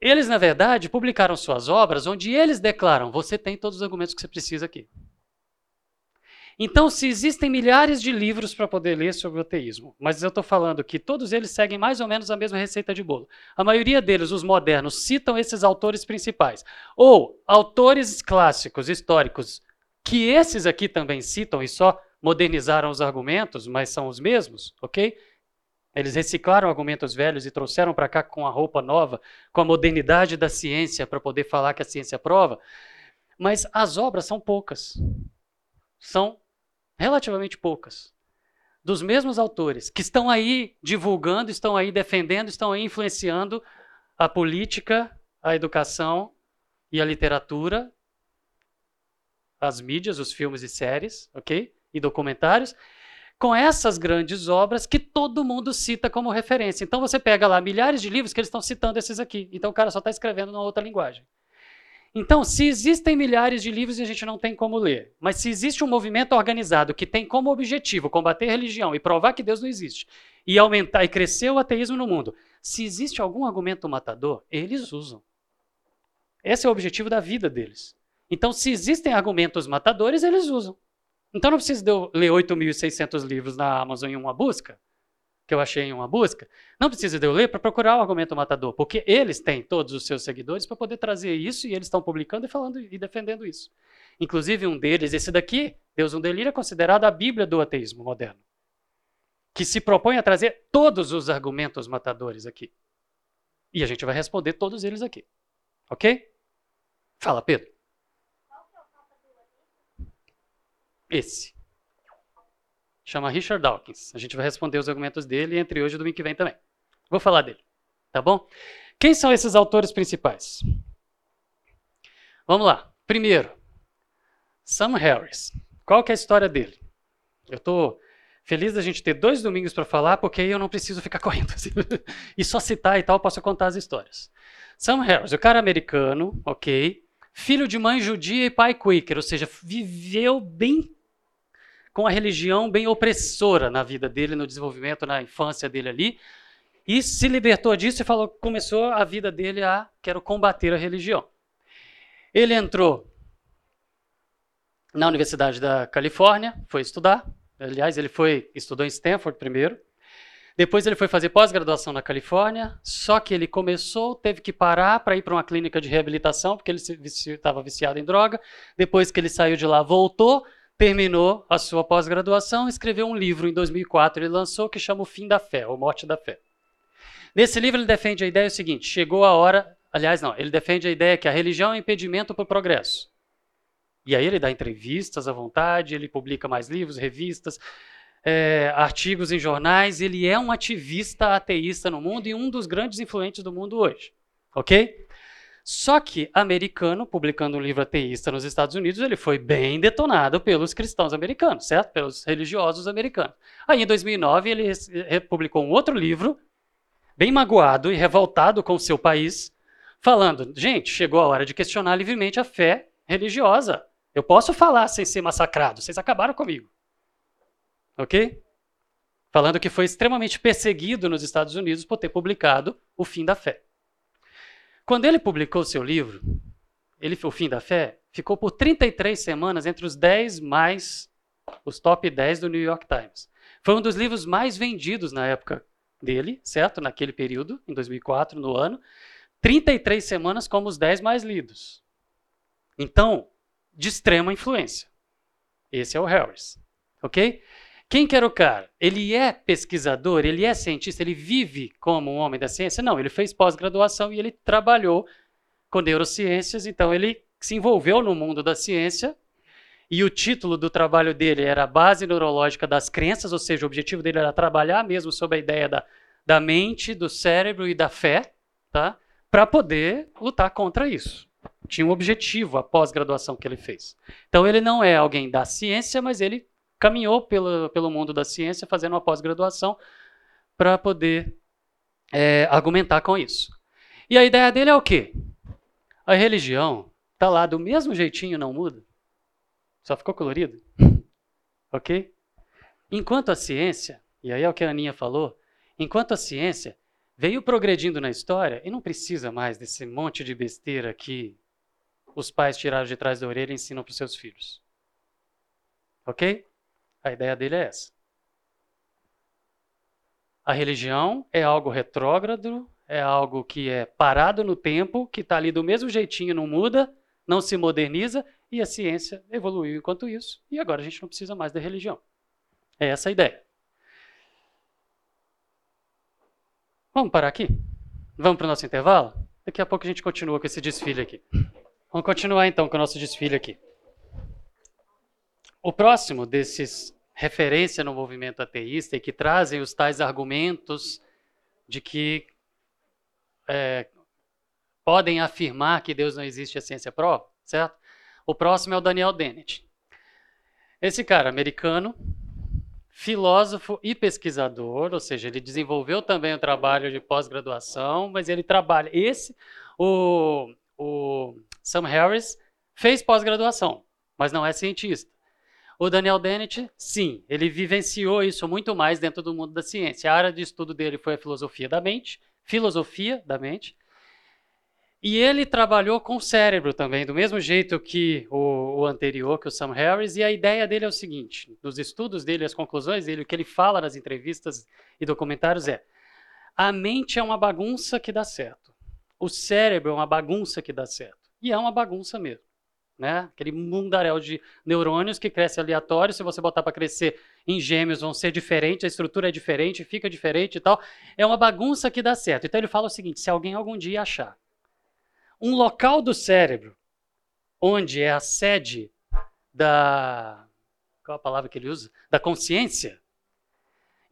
Eles, na verdade, publicaram suas obras onde eles declaram: você tem todos os argumentos que você precisa aqui. Então, se existem milhares de livros para poder ler sobre o ateísmo, mas eu estou falando que todos eles seguem mais ou menos a mesma receita de bolo. A maioria deles, os modernos, citam esses autores principais. Ou autores clássicos, históricos, que esses aqui também citam e só modernizaram os argumentos, mas são os mesmos, ok? Eles reciclaram argumentos velhos e trouxeram para cá com a roupa nova, com a modernidade da ciência, para poder falar que a ciência prova. Mas as obras são poucas. São relativamente poucas, dos mesmos autores, que estão aí divulgando, estão aí defendendo, estão aí influenciando a política, a educação e a literatura, as mídias, os filmes e séries, ok? E documentários, com essas grandes obras que todo mundo cita como referência. Então você pega lá milhares de livros que eles estão citando esses aqui. Então o cara só está escrevendo numa outra linguagem. Então, se existem milhares de livros e a gente não tem como ler, mas se existe um movimento organizado que tem como objetivo combater a religião e provar que Deus não existe, e aumentar e crescer o ateísmo no mundo, se existe algum argumento matador, eles usam. Esse é o objetivo da vida deles. Então, se existem argumentos matadores, eles usam. Então, não precisa ler 8.600 livros na Amazon em uma busca que eu achei em uma busca, não precisa de eu ler para procurar o argumento matador, porque eles têm todos os seus seguidores para poder trazer isso e eles estão publicando e falando e defendendo isso. Inclusive um deles, esse daqui, Deus um Delírio, é considerado a Bíblia do ateísmo moderno, que se propõe a trazer todos os argumentos matadores aqui. E a gente vai responder todos eles aqui. Ok? Fala, Pedro. Esse chama Richard Dawkins. A gente vai responder os argumentos dele entre hoje e domingo que vem também. Vou falar dele, tá bom? Quem são esses autores principais? Vamos lá. Primeiro, Sam Harris. Qual que é a história dele? Eu estou feliz da gente ter dois domingos para falar, porque aí eu não preciso ficar correndo. Assim. e só citar e tal, posso contar as histórias. Sam Harris, o cara americano, ok, filho de mãe judia e pai quaker, ou seja, viveu bem com a religião bem opressora na vida dele, no desenvolvimento, na infância dele ali. E se libertou disso e falou, começou a vida dele a quero combater a religião. Ele entrou na Universidade da Califórnia, foi estudar. Aliás, ele foi estudou em Stanford primeiro. Depois ele foi fazer pós-graduação na Califórnia, só que ele começou, teve que parar para ir para uma clínica de reabilitação, porque ele estava viciado em droga. Depois que ele saiu de lá, voltou, terminou a sua pós-graduação, escreveu um livro em 2004, ele lançou que chama O Fim da Fé, ou Morte da Fé. Nesse livro ele defende a ideia seguinte: chegou a hora, aliás, não, ele defende a ideia que a religião é impedimento para o progresso. E aí ele dá entrevistas à vontade, ele publica mais livros, revistas, é, artigos em jornais, ele é um ativista ateísta no mundo e um dos grandes influentes do mundo hoje. Ok? Só que americano, publicando um livro ateísta nos Estados Unidos, ele foi bem detonado pelos cristãos americanos, certo? Pelos religiosos americanos. Aí em 2009 ele publicou um outro livro, bem magoado e revoltado com o seu país, falando: gente, chegou a hora de questionar livremente a fé religiosa. Eu posso falar sem ser massacrado, vocês acabaram comigo. Ok? Falando que foi extremamente perseguido nos Estados Unidos por ter publicado O Fim da Fé. Quando ele publicou seu livro, ele, O Fim da Fé, ficou por 33 semanas entre os 10 mais, os top 10 do New York Times. Foi um dos livros mais vendidos na época dele, certo? Naquele período, em 2004, no ano. 33 semanas como os 10 mais lidos. Então, de extrema influência. Esse é o Harris, ok? Quem que era o cara? Ele é pesquisador, ele é cientista, ele vive como um homem da ciência? Não, ele fez pós-graduação e ele trabalhou com neurociências, então ele se envolveu no mundo da ciência. E o título do trabalho dele era a Base Neurológica das Crenças, ou seja, o objetivo dele era trabalhar mesmo sobre a ideia da, da mente, do cérebro e da fé, tá? para poder lutar contra isso. Tinha um objetivo a pós-graduação que ele fez. Então ele não é alguém da ciência, mas ele caminhou pelo, pelo mundo da ciência fazendo uma pós-graduação para poder é, argumentar com isso. E a ideia dele é o quê? A religião está lá do mesmo jeitinho, não muda. Só ficou colorido. ok? Enquanto a ciência, e aí é o que a Aninha falou, enquanto a ciência veio progredindo na história e não precisa mais desse monte de besteira que os pais tiraram de trás da orelha e ensinam para os seus filhos. Ok? A ideia dele é essa. A religião é algo retrógrado, é algo que é parado no tempo, que está ali do mesmo jeitinho, não muda, não se moderniza, e a ciência evoluiu enquanto isso, e agora a gente não precisa mais da religião. É essa a ideia. Vamos parar aqui? Vamos para o nosso intervalo? Daqui a pouco a gente continua com esse desfile aqui. Vamos continuar então com o nosso desfile aqui. O próximo desses referência no movimento ateísta e que trazem os tais argumentos de que é, podem afirmar que Deus não existe a ciência prova, certo? O próximo é o Daniel Dennett. Esse cara americano, filósofo e pesquisador, ou seja, ele desenvolveu também o trabalho de pós-graduação, mas ele trabalha. Esse, o, o Sam Harris, fez pós-graduação, mas não é cientista. O Daniel Dennett, sim, ele vivenciou isso muito mais dentro do mundo da ciência. A área de estudo dele foi a filosofia da mente, filosofia da mente, e ele trabalhou com o cérebro também, do mesmo jeito que o, o, anterior, que o Sam Harris, e a ideia dele é o seguinte, dos estudos dele, as conclusões dele, o que ele fala nas entrevistas e documentários é a mente é uma bagunça que dá certo. O cérebro é uma bagunça que dá certo. E é uma bagunça mesmo. Né? Aquele mundaréu de neurônios que cresce aleatório, se você botar para crescer em gêmeos vão ser diferentes, a estrutura é diferente, fica diferente e tal. É uma bagunça que dá certo. Então ele fala o seguinte: se alguém algum dia achar um local do cérebro onde é a sede da. Qual a palavra que ele usa? Da consciência.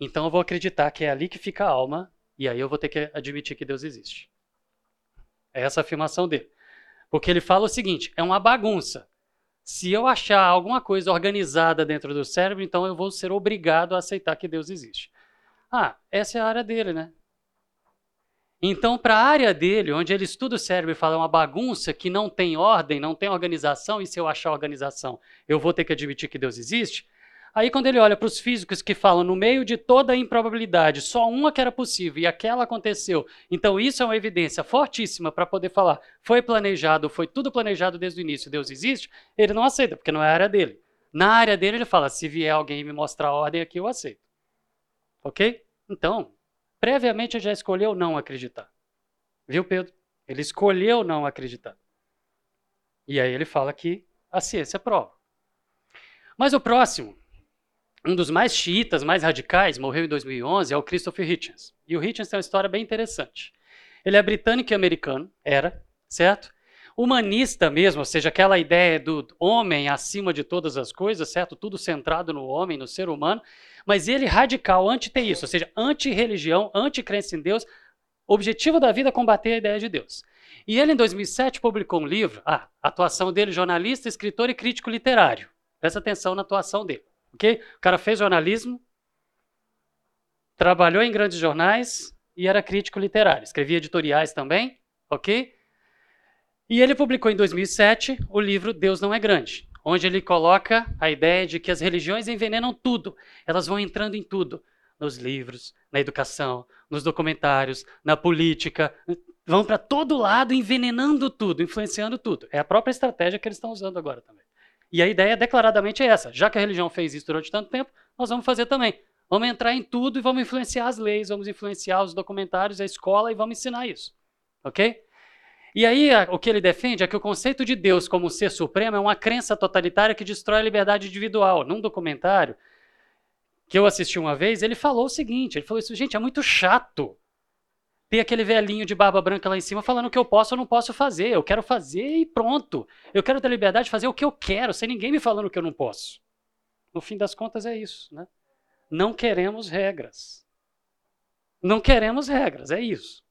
Então eu vou acreditar que é ali que fica a alma, e aí eu vou ter que admitir que Deus existe. É essa a afirmação dele. Porque ele fala o seguinte: é uma bagunça. Se eu achar alguma coisa organizada dentro do cérebro, então eu vou ser obrigado a aceitar que Deus existe. Ah, essa é a área dele, né? Então, para a área dele, onde ele estuda o cérebro e fala é uma bagunça que não tem ordem, não tem organização, e se eu achar organização, eu vou ter que admitir que Deus existe. Aí, quando ele olha para os físicos que falam, no meio de toda a improbabilidade, só uma que era possível e aquela aconteceu, então isso é uma evidência fortíssima para poder falar, foi planejado, foi tudo planejado desde o início, Deus existe, ele não aceita, porque não é a área dele. Na área dele, ele fala, se vier alguém me mostrar a ordem aqui, eu aceito. Ok? Então, previamente já escolheu não acreditar. Viu, Pedro? Ele escolheu não acreditar. E aí ele fala que a ciência prova. Mas o próximo, um dos mais xiitas, mais radicais, morreu em 2011, é o Christopher Hitchens. E o Hitchens tem uma história bem interessante. Ele é britânico e americano, era, certo? Humanista mesmo, ou seja, aquela ideia do homem acima de todas as coisas, certo? Tudo centrado no homem, no ser humano mas ele radical anti-teísta, ou seja, anti-religião, anti-crença em Deus, objetivo da vida é combater a ideia de Deus. E ele, em 2007, publicou um livro, ah, a atuação dele, jornalista, escritor e crítico literário. Presta atenção na atuação dele, ok? O cara fez jornalismo, trabalhou em grandes jornais e era crítico literário. Escrevia editoriais também, ok? E ele publicou em 2007 o livro Deus Não é Grande onde ele coloca a ideia de que as religiões envenenam tudo, elas vão entrando em tudo, nos livros, na educação, nos documentários, na política, vão para todo lado envenenando tudo, influenciando tudo. É a própria estratégia que eles estão usando agora também. E a ideia declaradamente é essa: já que a religião fez isso durante tanto tempo, nós vamos fazer também. Vamos entrar em tudo e vamos influenciar as leis, vamos influenciar os documentários, a escola e vamos ensinar isso. Ok? E aí, o que ele defende é que o conceito de Deus como ser supremo é uma crença totalitária que destrói a liberdade individual. Num documentário que eu assisti uma vez, ele falou o seguinte: ele falou isso, gente, é muito chato ter aquele velhinho de barba branca lá em cima falando que eu posso ou não posso fazer. Eu quero fazer e pronto. Eu quero ter liberdade de fazer o que eu quero, sem ninguém me falando que eu não posso. No fim das contas, é isso, né? Não queremos regras. Não queremos regras, é isso.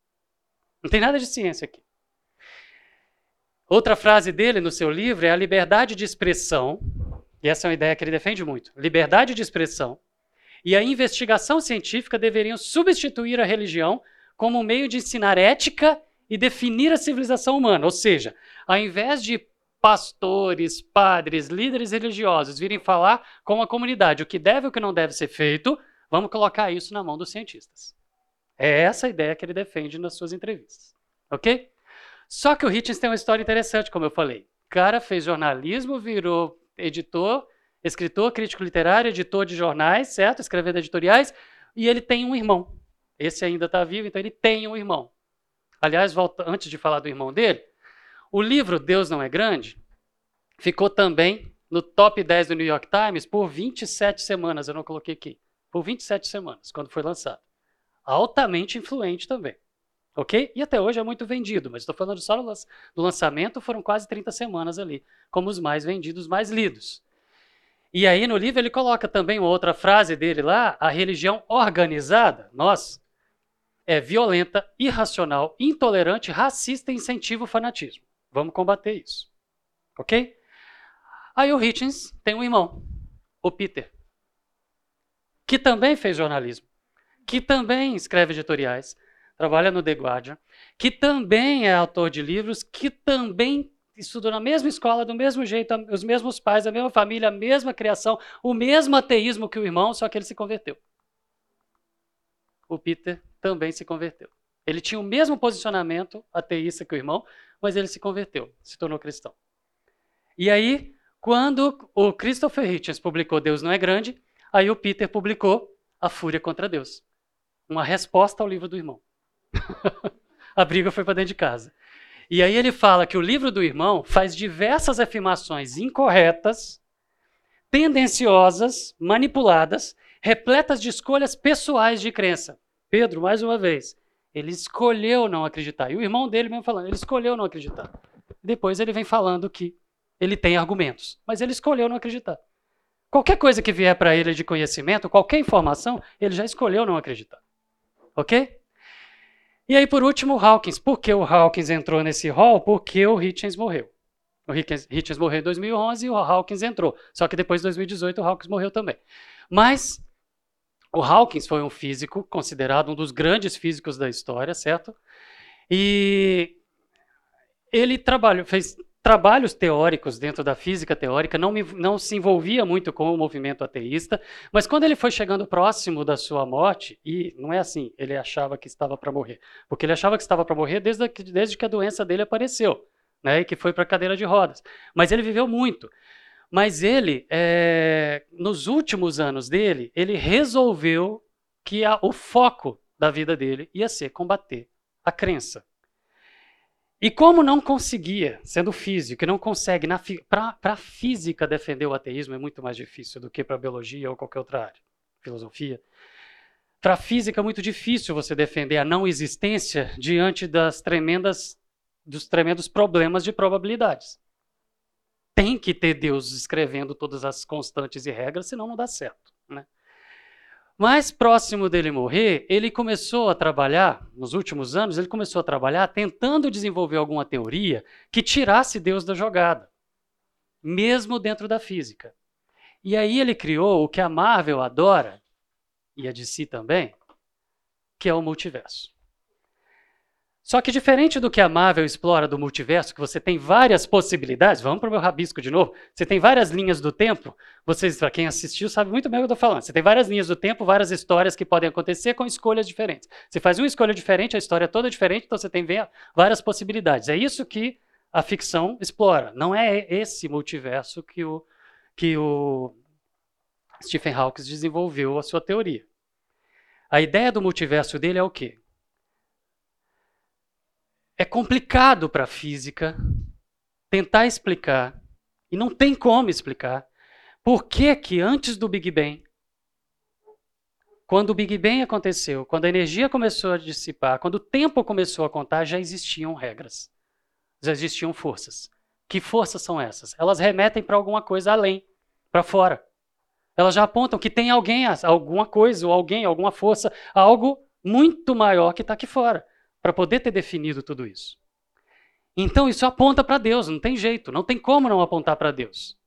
Não tem nada de ciência aqui. Outra frase dele no seu livro é a liberdade de expressão, e essa é uma ideia que ele defende muito. Liberdade de expressão e a investigação científica deveriam substituir a religião como um meio de ensinar ética e definir a civilização humana. Ou seja, ao invés de pastores, padres, líderes religiosos virem falar com a comunidade o que deve e o que não deve ser feito, vamos colocar isso na mão dos cientistas. É essa a ideia que ele defende nas suas entrevistas. Ok? Só que o Hitchens tem uma história interessante, como eu falei. O cara fez jornalismo, virou editor escritor, crítico literário, editor de jornais, certo? Escrevendo editoriais, e ele tem um irmão. Esse ainda está vivo, então ele tem um irmão. Aliás, volta, antes de falar do irmão dele, o livro Deus Não é Grande ficou também no top 10 do New York Times por 27 semanas, eu não coloquei aqui. Por 27 semanas, quando foi lançado. Altamente influente também. Ok? E até hoje é muito vendido, mas estou falando só do lançamento, foram quase 30 semanas ali, como os mais vendidos, mais lidos. E aí no livro ele coloca também uma outra frase dele lá, a religião organizada, nós, é violenta, irracional, intolerante, racista e incentiva o fanatismo. Vamos combater isso. Ok? Aí o Hitchens tem um irmão, o Peter, que também fez jornalismo, que também escreve editoriais, trabalha no The Guardian, que também é autor de livros, que também estudou na mesma escola, do mesmo jeito, os mesmos pais, a mesma família, a mesma criação, o mesmo ateísmo que o irmão, só que ele se converteu. O Peter também se converteu. Ele tinha o mesmo posicionamento ateísta que o irmão, mas ele se converteu, se tornou cristão. E aí, quando o Christopher Hitchens publicou Deus não é grande, aí o Peter publicou A Fúria contra Deus. Uma resposta ao livro do irmão. a briga foi para dentro de casa. E aí ele fala que o livro do irmão faz diversas afirmações incorretas, tendenciosas, manipuladas, repletas de escolhas pessoais de crença. Pedro, mais uma vez, ele escolheu não acreditar. E o irmão dele mesmo falando, ele escolheu não acreditar. Depois ele vem falando que ele tem argumentos, mas ele escolheu não acreditar. Qualquer coisa que vier para ele de conhecimento, qualquer informação, ele já escolheu não acreditar. Ok? E aí, por último, o Hawkins. Por que o Hawkins entrou nesse hall? Porque o Hitchens morreu. O Hitchens morreu em 2011 e o Hawkins entrou. Só que depois de 2018 o Hawkins morreu também. Mas o Hawkins foi um físico considerado um dos grandes físicos da história, certo? E ele trabalhou, fez trabalhos teóricos dentro da física teórica, não, me, não se envolvia muito com o movimento ateísta, mas quando ele foi chegando próximo da sua morte, e não é assim, ele achava que estava para morrer, porque ele achava que estava para morrer desde, desde que a doença dele apareceu, né, e que foi para a cadeira de rodas. Mas ele viveu muito. Mas ele, é, nos últimos anos dele, ele resolveu que a, o foco da vida dele ia ser combater a crença. E como não conseguia, sendo físico, e não consegue, para a física defender o ateísmo é muito mais difícil do que para a biologia ou qualquer outra área, filosofia. Para a física é muito difícil você defender a não existência diante das tremendas, dos tremendos problemas de probabilidades. Tem que ter Deus escrevendo todas as constantes e regras, senão não dá certo. Né? Mais próximo dele morrer, ele começou a trabalhar, nos últimos anos, ele começou a trabalhar tentando desenvolver alguma teoria que tirasse Deus da jogada, mesmo dentro da física. E aí ele criou o que a Marvel adora, e a DC também, que é o multiverso. Só que diferente do que a Marvel explora do multiverso, que você tem várias possibilidades, vamos para o meu rabisco de novo, você tem várias linhas do tempo, vocês, para quem assistiu, sabe muito bem o que eu estou falando. Você tem várias linhas do tempo, várias histórias que podem acontecer com escolhas diferentes. Você faz uma escolha diferente, a história é toda diferente, então você tem várias possibilidades. É isso que a ficção explora. Não é esse multiverso que o, que o Stephen Hawking desenvolveu a sua teoria. A ideia do multiverso dele é o quê? É complicado para a física tentar explicar, e não tem como explicar, por que que antes do Big Bang, quando o Big Bang aconteceu, quando a energia começou a dissipar, quando o tempo começou a contar, já existiam regras, já existiam forças. Que forças são essas? Elas remetem para alguma coisa além, para fora. Elas já apontam que tem alguém, alguma coisa, ou alguém, alguma força, algo muito maior que está aqui fora para poder ter definido tudo isso. Então isso aponta para Deus, não tem jeito, não tem como não apontar para Deus.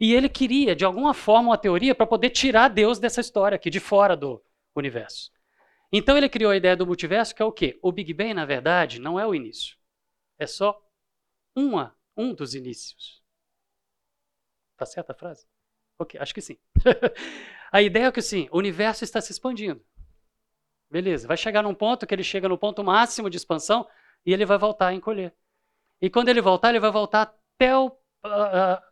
E ele queria, de alguma forma, uma teoria para poder tirar Deus dessa história aqui, de fora do universo. Então ele criou a ideia do multiverso, que é o quê? O Big Bang, na verdade, não é o início. É só uma, um dos inícios. Tá certa a frase? Ok, acho que sim. a ideia é que sim, o universo está se expandindo. Beleza, vai chegar num ponto que ele chega no ponto máximo de expansão e ele vai voltar a encolher. E quando ele voltar, ele vai voltar até o, uh, ah,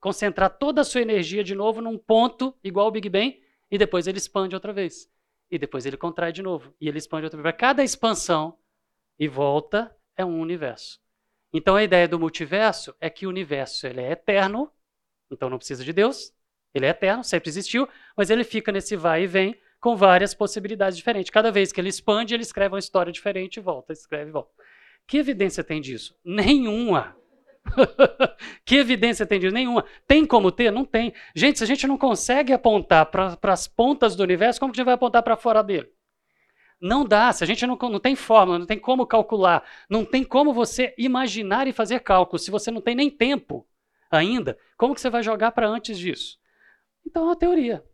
concentrar toda a sua energia de novo num ponto igual ao Big Bang e depois ele expande outra vez. E depois ele contrai de novo e ele expande outra vez. Cada expansão e volta é um universo. Então a ideia do multiverso é que o universo ele é eterno, então não precisa de Deus, ele é eterno, sempre existiu, mas ele fica nesse vai e vem com várias possibilidades diferentes. Cada vez que ele expande, ele escreve uma história diferente e volta, escreve e volta. Que evidência tem disso? Nenhuma. que evidência tem disso? Nenhuma. Tem como ter? Não tem. Gente, se a gente não consegue apontar para as pontas do universo, como que a gente vai apontar para fora dele? Não dá. Se a gente não, não tem fórmula, não tem como calcular, não tem como você imaginar e fazer cálculos, se você não tem nem tempo ainda, como que você vai jogar para antes disso? Então é uma teoria.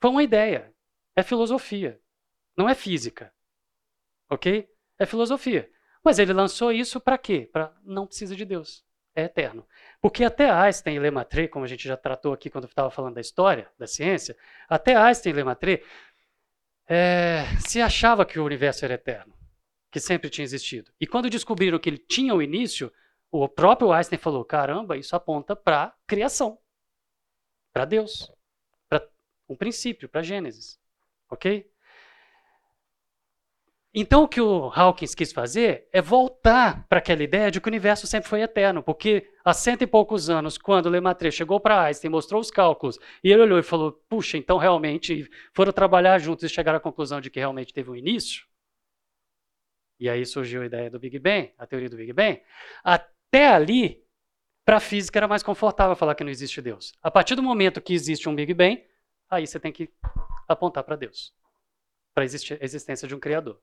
Foi uma ideia. É filosofia. Não é física. Ok? É filosofia. Mas ele lançou isso para quê? Para não precisa de Deus. É eterno. Porque até Einstein e Lemaitre, como a gente já tratou aqui quando estava falando da história, da ciência, até Einstein e Lemaitre é, se achava que o universo era eterno, que sempre tinha existido. E quando descobriram que ele tinha o início, o próprio Einstein falou: caramba, isso aponta para criação, para Deus, para um princípio, para Gênesis. Ok? Então, o que o Hawkins quis fazer é voltar para aquela ideia de que o universo sempre foi eterno, porque há cento e poucos anos, quando Lemaitre chegou para Einstein, mostrou os cálculos, e ele olhou e falou: puxa, então realmente foram trabalhar juntos e chegaram à conclusão de que realmente teve um início. E aí surgiu a ideia do Big Bang, a teoria do Big Bang. Até ali, para a física era mais confortável falar que não existe Deus. A partir do momento que existe um Big Bang, aí você tem que apontar para Deus, para a existência de um Criador.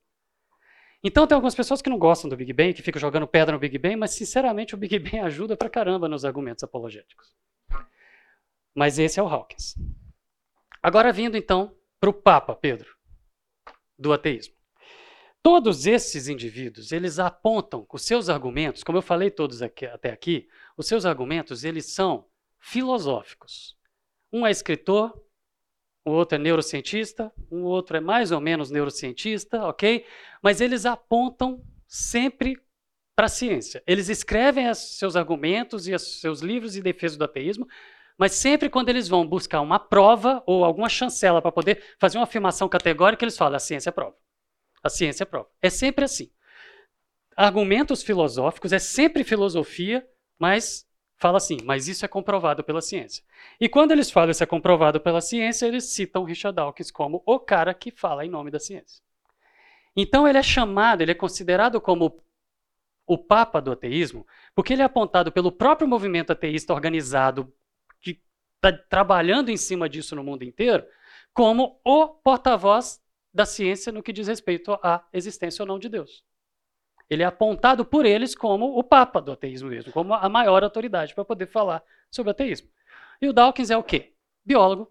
Então tem algumas pessoas que não gostam do Big Bang, que ficam jogando pedra no Big Bang, mas sinceramente o Big Bang ajuda pra caramba nos argumentos apologéticos. Mas esse é o Hawkins. Agora vindo então para o Papa Pedro, do ateísmo. Todos esses indivíduos, eles apontam os seus argumentos, como eu falei todos aqui, até aqui, os seus argumentos, eles são filosóficos. Um é escritor, o outro é neurocientista, o outro é mais ou menos neurocientista, ok? Mas eles apontam sempre para a ciência. Eles escrevem seus argumentos e seus livros de defesa do ateísmo, mas sempre quando eles vão buscar uma prova ou alguma chancela para poder fazer uma afirmação categórica, eles falam: a ciência é prova. A ciência é prova. É sempre assim. Argumentos filosóficos é sempre filosofia, mas fala assim, mas isso é comprovado pela ciência. E quando eles falam isso é comprovado pela ciência, eles citam Richard Dawkins como o cara que fala em nome da ciência. Então ele é chamado, ele é considerado como o papa do ateísmo, porque ele é apontado pelo próprio movimento ateísta organizado que está trabalhando em cima disso no mundo inteiro, como o porta-voz da ciência no que diz respeito à existência ou não de Deus. Ele é apontado por eles como o papa do ateísmo mesmo, como a maior autoridade para poder falar sobre ateísmo. E o Dawkins é o quê? Biólogo,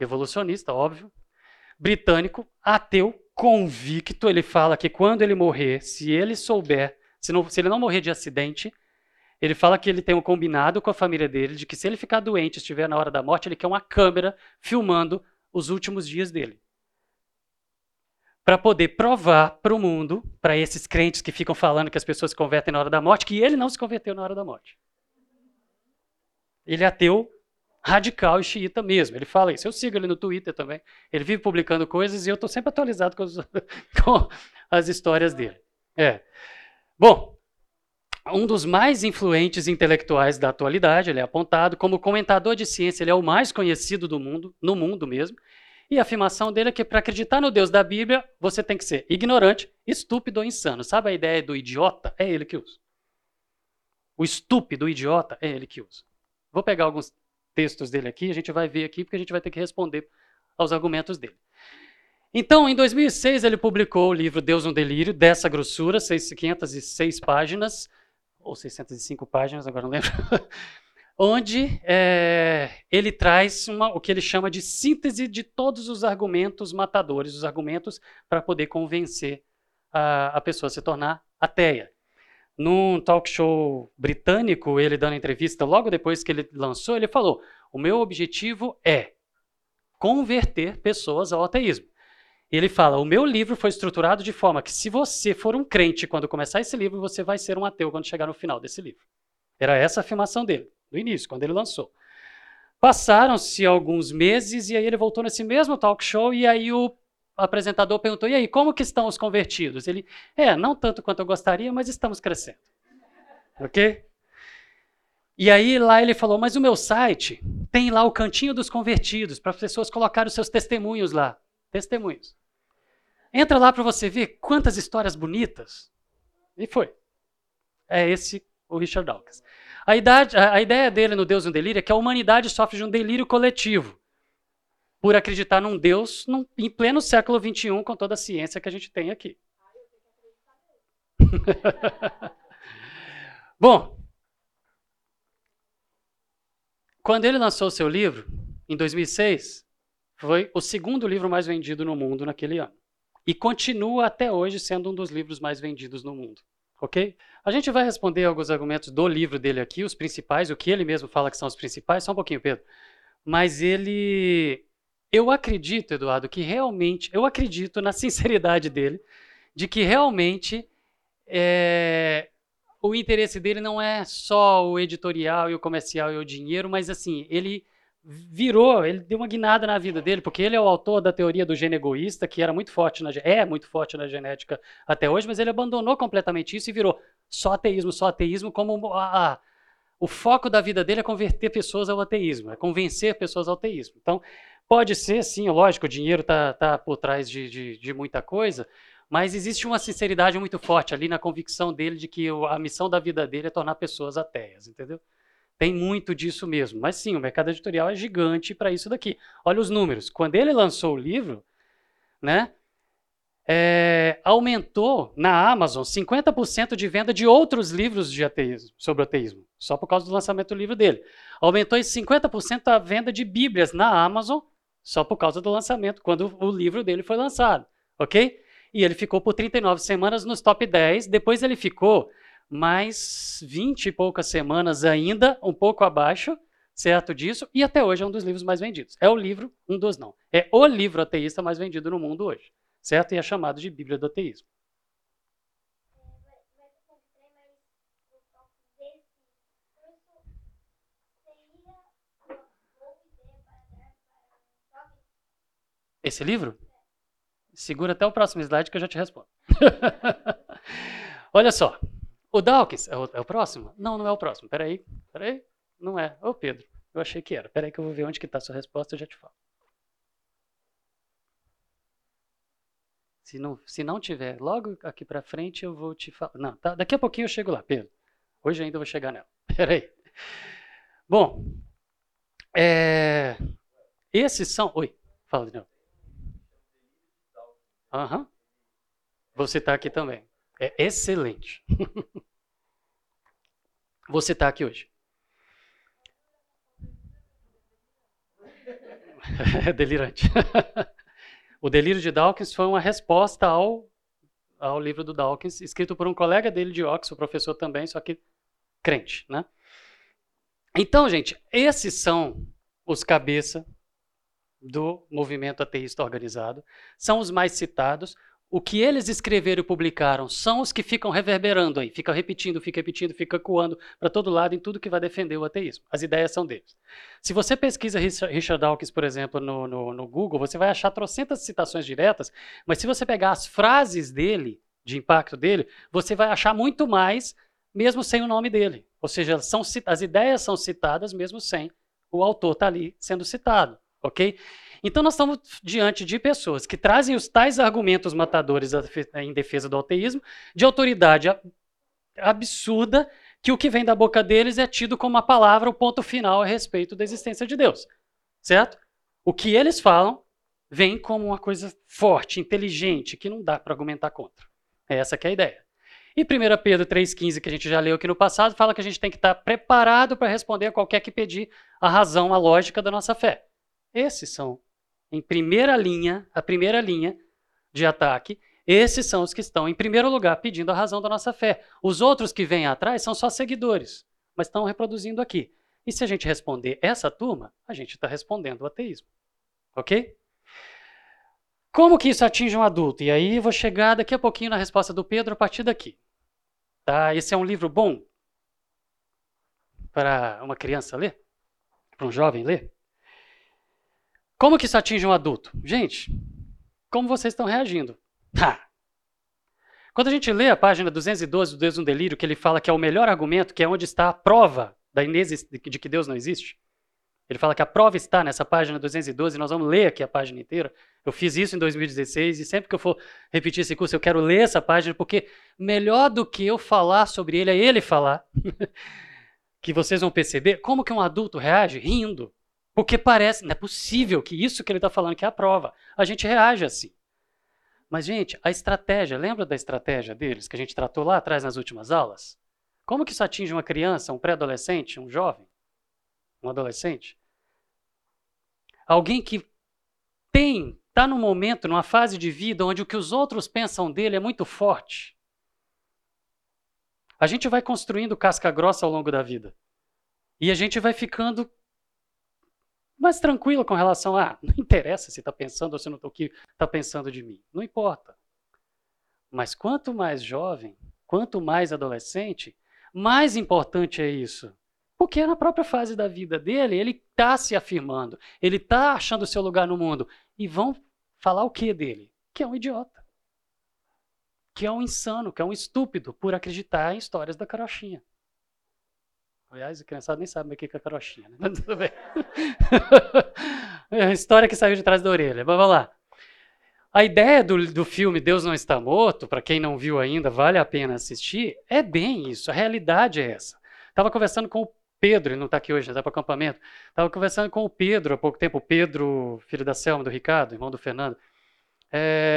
evolucionista, óbvio, britânico, ateu, convicto. Ele fala que quando ele morrer, se ele souber, se, não, se ele não morrer de acidente, ele fala que ele tem um combinado com a família dele de que se ele ficar doente, estiver na hora da morte, ele quer uma câmera filmando os últimos dias dele para poder provar para o mundo, para esses crentes que ficam falando que as pessoas se convertem na hora da morte, que ele não se converteu na hora da morte. Ele é ateu radical e xiita mesmo. Ele fala isso. Eu sigo ele no Twitter também. Ele vive publicando coisas e eu estou sempre atualizado com, com, as histórias dele. É. Bom, um dos mais influentes intelectuais da atualidade, ele é apontado como comentador de ciência, ele é o mais conhecido do mundo, no mundo mesmo. E a afirmação dele é que para acreditar no Deus da Bíblia, você tem que ser ignorante, estúpido ou insano. Sabe a ideia do idiota? É ele que usa. O estúpido, o idiota, é ele que usa. Vou pegar alguns textos dele aqui, a gente vai ver aqui, porque a gente vai ter que responder aos argumentos dele. Então, em 2006, ele publicou o livro Deus no Delírio, dessa grossura, 506 páginas, ou 605 páginas, agora não lembro. onde é, ele traz uma, o que ele chama de síntese de todos os argumentos matadores, os argumentos para poder convencer a, a, pessoa a se tornar ateia. Num talk show britânico, ele dando entrevista logo depois que ele lançou, ele falou: O meu objetivo é converter pessoas ao ateísmo. Ele fala: O meu livro foi estruturado de forma que, se você for um crente quando começar esse livro, você vai ser um ateu quando chegar no final desse livro. Era essa a afirmação dele no início, quando ele lançou. Passaram-se alguns meses e aí ele voltou nesse mesmo talk show e aí o apresentador perguntou: "E aí, como que estão os convertidos?" Ele: "É, não tanto quanto eu gostaria, mas estamos crescendo." OK? E aí lá ele falou: "Mas o meu site tem lá o cantinho dos convertidos para as pessoas colocarem os seus testemunhos lá, testemunhos. Entra lá para você ver quantas histórias bonitas." E foi. É esse o Richard Dawkins. A, idade, a, a ideia dele no Deus no Delírio é que a humanidade sofre de um delírio coletivo por acreditar num Deus num, em pleno século XXI, com toda a ciência que a gente tem aqui. Bom, quando ele lançou seu livro, em 2006, foi o segundo livro mais vendido no mundo naquele ano. E continua até hoje sendo um dos livros mais vendidos no mundo. Ok? A gente vai responder alguns argumentos do livro dele aqui, os principais, o que ele mesmo fala que são os principais, só um pouquinho, Pedro. Mas ele. Eu acredito, Eduardo, que realmente. Eu acredito na sinceridade dele, de que realmente é, o interesse dele não é só o editorial e o comercial e o dinheiro, mas assim, ele virou, ele deu uma guinada na vida dele, porque ele é o autor da teoria do gene egoísta, que era muito forte na, é muito forte na genética até hoje, mas ele abandonou completamente isso e virou só ateísmo, só ateísmo como a, a, o foco da vida dele é converter pessoas ao ateísmo, é convencer pessoas ao ateísmo. Então, pode ser, sim, lógico, o dinheiro está tá por trás de, de, de muita coisa, mas existe uma sinceridade muito forte ali na convicção dele de que a missão da vida dele é tornar pessoas ateias, entendeu? Tem muito disso mesmo. Mas sim, o mercado editorial é gigante para isso daqui. Olha os números. Quando ele lançou o livro, né, é, aumentou na Amazon 50% de venda de outros livros de ateísmo, sobre ateísmo, só por causa do lançamento do livro dele. Aumentou em 50% a venda de Bíblias na Amazon, só por causa do lançamento, quando o livro dele foi lançado. Ok? E ele ficou por 39 semanas nos top 10. Depois ele ficou mais 20 e poucas semanas ainda, um pouco abaixo, certo disso, e até hoje é um dos livros mais vendidos. É o livro, um dos não, é o livro ateísta mais vendido no mundo hoje, certo? E é chamado de Bíblia do Ateísmo. Esse livro? Segura até o próximo slide que eu já te respondo. Olha só, o Dawkins é o, é o, próximo? Não, não é o próximo. Peraí, peraí. Não é. Ô, Pedro, eu achei que era. Peraí que eu vou ver onde que está a sua resposta e já te falo. Se não, se não tiver, logo aqui para frente eu vou te falar. Não, tá, daqui a pouquinho eu chego lá, Pedro. Hoje ainda vou chegar nela. Peraí. Bom, é, esses são... Oi, fala de novo. Aham. Uhum. Você está aqui também. É excelente. Você está aqui hoje. É delirante. o delírio de Dawkins foi uma resposta ao, ao livro do Dawkins, escrito por um colega dele de Oxford, professor também, só que crente, né? Então, gente, esses são os cabeça do movimento ateísta organizado, são os mais citados o que eles escreveram e publicaram são os que ficam reverberando aí, fica repetindo, fica repetindo, fica coando para todo lado em tudo que vai defender o ateísmo. As ideias são deles. Se você pesquisa Richard Dawkins, por exemplo, no, no, no Google, você vai achar trocentas citações diretas, mas se você pegar as frases dele, de impacto dele, você vai achar muito mais, mesmo sem o nome dele. Ou seja, são, as ideias são citadas mesmo sem o autor estar tá ali sendo citado, ok? Então, nós estamos diante de pessoas que trazem os tais argumentos matadores em defesa do ateísmo, de autoridade absurda, que o que vem da boca deles é tido como a palavra, o ponto final a respeito da existência de Deus. Certo? O que eles falam vem como uma coisa forte, inteligente, que não dá para argumentar contra. É essa que é a ideia. E 1 Pedro 3,15, que a gente já leu aqui no passado, fala que a gente tem que estar preparado para responder a qualquer que pedir a razão, a lógica da nossa fé. Esses são em primeira linha, a primeira linha de ataque, esses são os que estão em primeiro lugar pedindo a razão da nossa fé. Os outros que vêm atrás são só seguidores, mas estão reproduzindo aqui. E se a gente responder essa turma, a gente está respondendo o ateísmo. Ok? Como que isso atinge um adulto? E aí vou chegar daqui a pouquinho na resposta do Pedro a partir daqui. Tá? Esse é um livro bom? para uma criança ler? Para um jovem ler? Como que isso atinge um adulto? Gente, como vocês estão reagindo? Ha! Quando a gente lê a página 212 do Deus no Delírio, que ele fala que é o melhor argumento, que é onde está a prova da de que Deus não existe, ele fala que a prova está nessa página 212, nós vamos ler aqui a página inteira. Eu fiz isso em 2016 e sempre que eu for repetir esse curso, eu quero ler essa página, porque melhor do que eu falar sobre ele é ele falar. que vocês vão perceber como que um adulto reage rindo. Porque parece, não é possível que isso que ele está falando que é a prova. A gente reage assim. Mas, gente, a estratégia, lembra da estratégia deles que a gente tratou lá atrás nas últimas aulas? Como que isso atinge uma criança, um pré-adolescente, um jovem, um adolescente? Alguém que tem, está num momento, numa fase de vida onde o que os outros pensam dele é muito forte. A gente vai construindo casca grossa ao longo da vida. E a gente vai ficando mais tranquilo com relação a, não interessa se está pensando ou se não está pensando de mim. Não importa. Mas quanto mais jovem, quanto mais adolescente, mais importante é isso. Porque é na própria fase da vida dele, ele está se afirmando, ele está achando o seu lugar no mundo. E vão falar o que dele? Que é um idiota. Que é um insano, que é um estúpido por acreditar em histórias da carochinha. Aliás, a criançada nem sabe o que é carochinha, né? Mas tudo bem. é a história que saiu de trás da orelha. Mas vamos lá. A ideia do, do filme Deus Não Está Morto, para quem não viu ainda, vale a pena assistir, é bem isso. A realidade é essa. Estava conversando com o Pedro, ele não está aqui hoje, está para o acampamento. Estava conversando com o Pedro há pouco tempo, o Pedro, filho da Selma, do Ricardo, irmão do Fernando. É,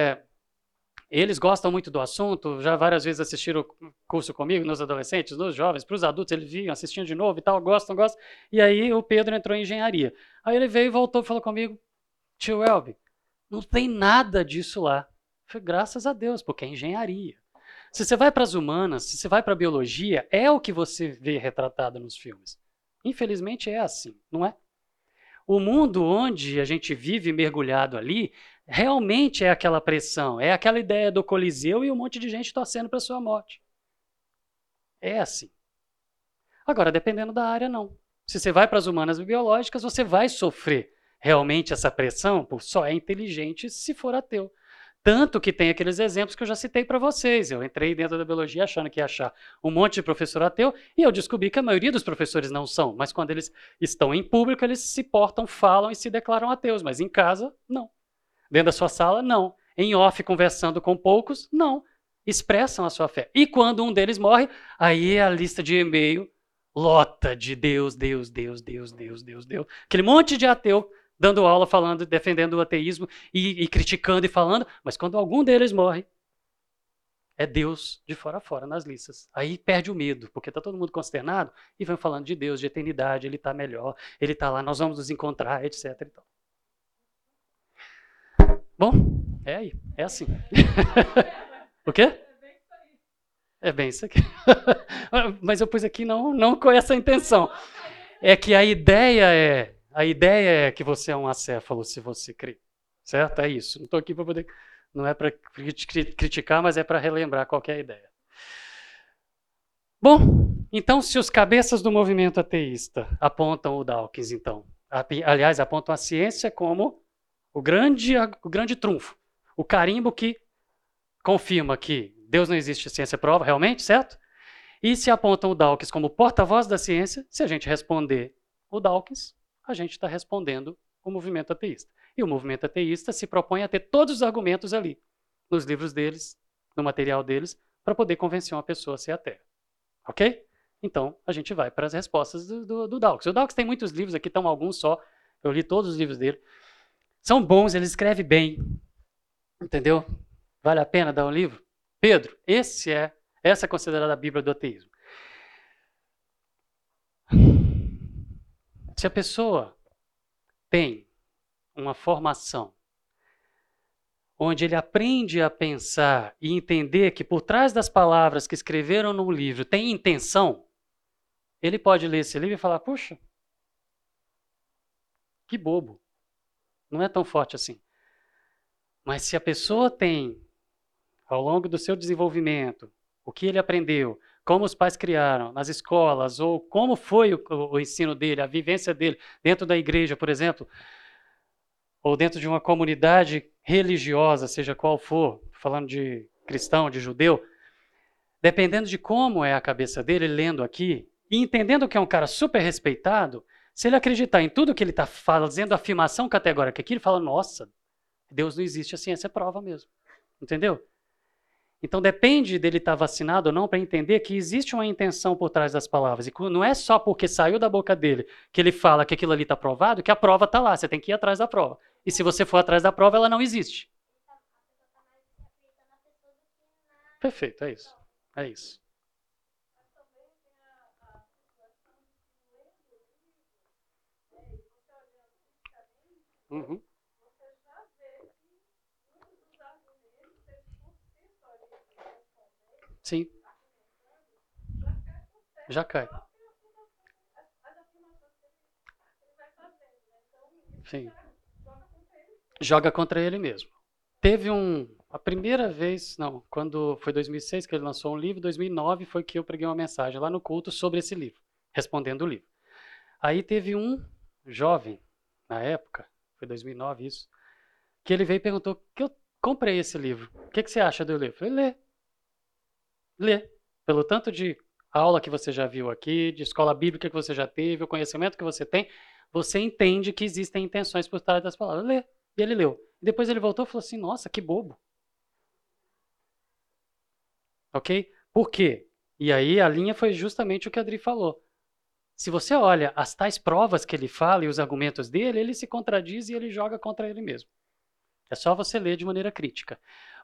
eles gostam muito do assunto, já várias vezes assistiram o curso comigo, nos adolescentes, nos jovens, para os adultos, eles vinham assistindo de novo e tal, gostam, gostam. E aí o Pedro entrou em engenharia. Aí ele veio e voltou e falou comigo, tio Elby, não tem nada disso lá. Falei, graças a Deus, porque é engenharia. Se você vai para as humanas, se você vai para a biologia, é o que você vê retratado nos filmes. Infelizmente é assim, não é? O mundo onde a gente vive mergulhado ali realmente é aquela pressão, é aquela ideia do Coliseu e um monte de gente torcendo para sua morte. É assim. Agora, dependendo da área, não. Se você vai para as humanas biológicas, você vai sofrer realmente essa pressão por só é inteligente se for ateu. Tanto que tem aqueles exemplos que eu já citei para vocês. Eu entrei dentro da biologia achando que ia achar um monte de professor ateu e eu descobri que a maioria dos professores não são. Mas quando eles estão em público, eles se portam, falam e se declaram ateus. Mas em casa, não. Dentro da sua sala, não. Em off, conversando com poucos, não. Expressam a sua fé. E quando um deles morre, aí a lista de e-mail lota de Deus, Deus, Deus, Deus, Deus, Deus, Deus. Aquele monte de ateu dando aula, falando, defendendo o ateísmo e, e criticando e falando, mas quando algum deles morre, é Deus de fora a fora nas listas. Aí perde o medo, porque está todo mundo consternado e vão falando de Deus, de eternidade, ele está melhor, ele está lá, nós vamos nos encontrar, etc. E tal. Bom, é aí, é assim. o quê? É bem isso aqui. Mas eu pus aqui não, não com essa intenção. É que a ideia é, a ideia é que você é um acéfalo se você crê. Certo? É isso. Não estou aqui para poder, não é para criticar, mas é para relembrar qualquer é ideia. Bom, então se os cabeças do movimento ateísta apontam o Dawkins, então, aliás, apontam a ciência como o grande, o grande trunfo. O carimbo que confirma que Deus não existe, ciência prova, realmente, certo? E se apontam o Dawkins como porta-voz da ciência, se a gente responder o Dawkins, a gente está respondendo o movimento ateísta. E o movimento ateísta se propõe a ter todos os argumentos ali, nos livros deles, no material deles, para poder convencer uma pessoa a ser ateia. Ok? Então, a gente vai para as respostas do, do, do Dawkins. O Dawkins tem muitos livros, aqui estão alguns só, eu li todos os livros dele. São bons, ele escreve bem. Entendeu? Vale a pena dar um livro? Pedro, esse é, essa é considerada a Bíblia do ateísmo. Se a pessoa tem uma formação onde ele aprende a pensar e entender que por trás das palavras que escreveram no livro tem intenção, ele pode ler esse livro e falar: puxa, que bobo não é tão forte assim. Mas se a pessoa tem, ao longo do seu desenvolvimento, o que ele aprendeu, como os pais criaram, nas escolas, ou como foi o, o ensino dele, a vivência dele dentro da igreja, por exemplo, ou dentro de uma comunidade religiosa, seja qual for, falando de cristão, de judeu, dependendo de como é a cabeça dele, lendo aqui, e entendendo que é um cara super respeitado, se ele acreditar em tudo que ele está fazendo, afirmação categórica aqui, ele fala: nossa, Deus não existe, a ciência é prova mesmo. Entendeu? Então depende dele estar tá vacinado ou não para entender que existe uma intenção por trás das palavras. E não é só porque saiu da boca dele que ele fala que aquilo ali está provado, que a prova está lá. Você tem que ir atrás da prova. E se você for atrás da prova, ela não existe. Perfeito, é isso. É isso. Uhum. Sim. Já cai. Sim. Joga contra ele mesmo. Teve um. A primeira vez, não, quando foi 2006 que ele lançou um livro, 2009 foi que eu preguei uma mensagem lá no culto sobre esse livro, respondendo o livro. Aí teve um jovem, na época, foi 2009 isso, que ele veio e perguntou que eu comprei esse livro. O que, que você acha do livro? Eu falei, lê. Lê. Pelo tanto de aula que você já viu aqui, de escola bíblica que você já teve, o conhecimento que você tem, você entende que existem intenções por trás das palavras. Lê. E ele leu. Depois ele voltou e falou assim: Nossa, que bobo. Ok? Por quê? E aí a linha foi justamente o que a Adri falou. Se você olha as tais provas que ele fala e os argumentos dele, ele se contradiz e ele joga contra ele mesmo. É só você ler de maneira crítica.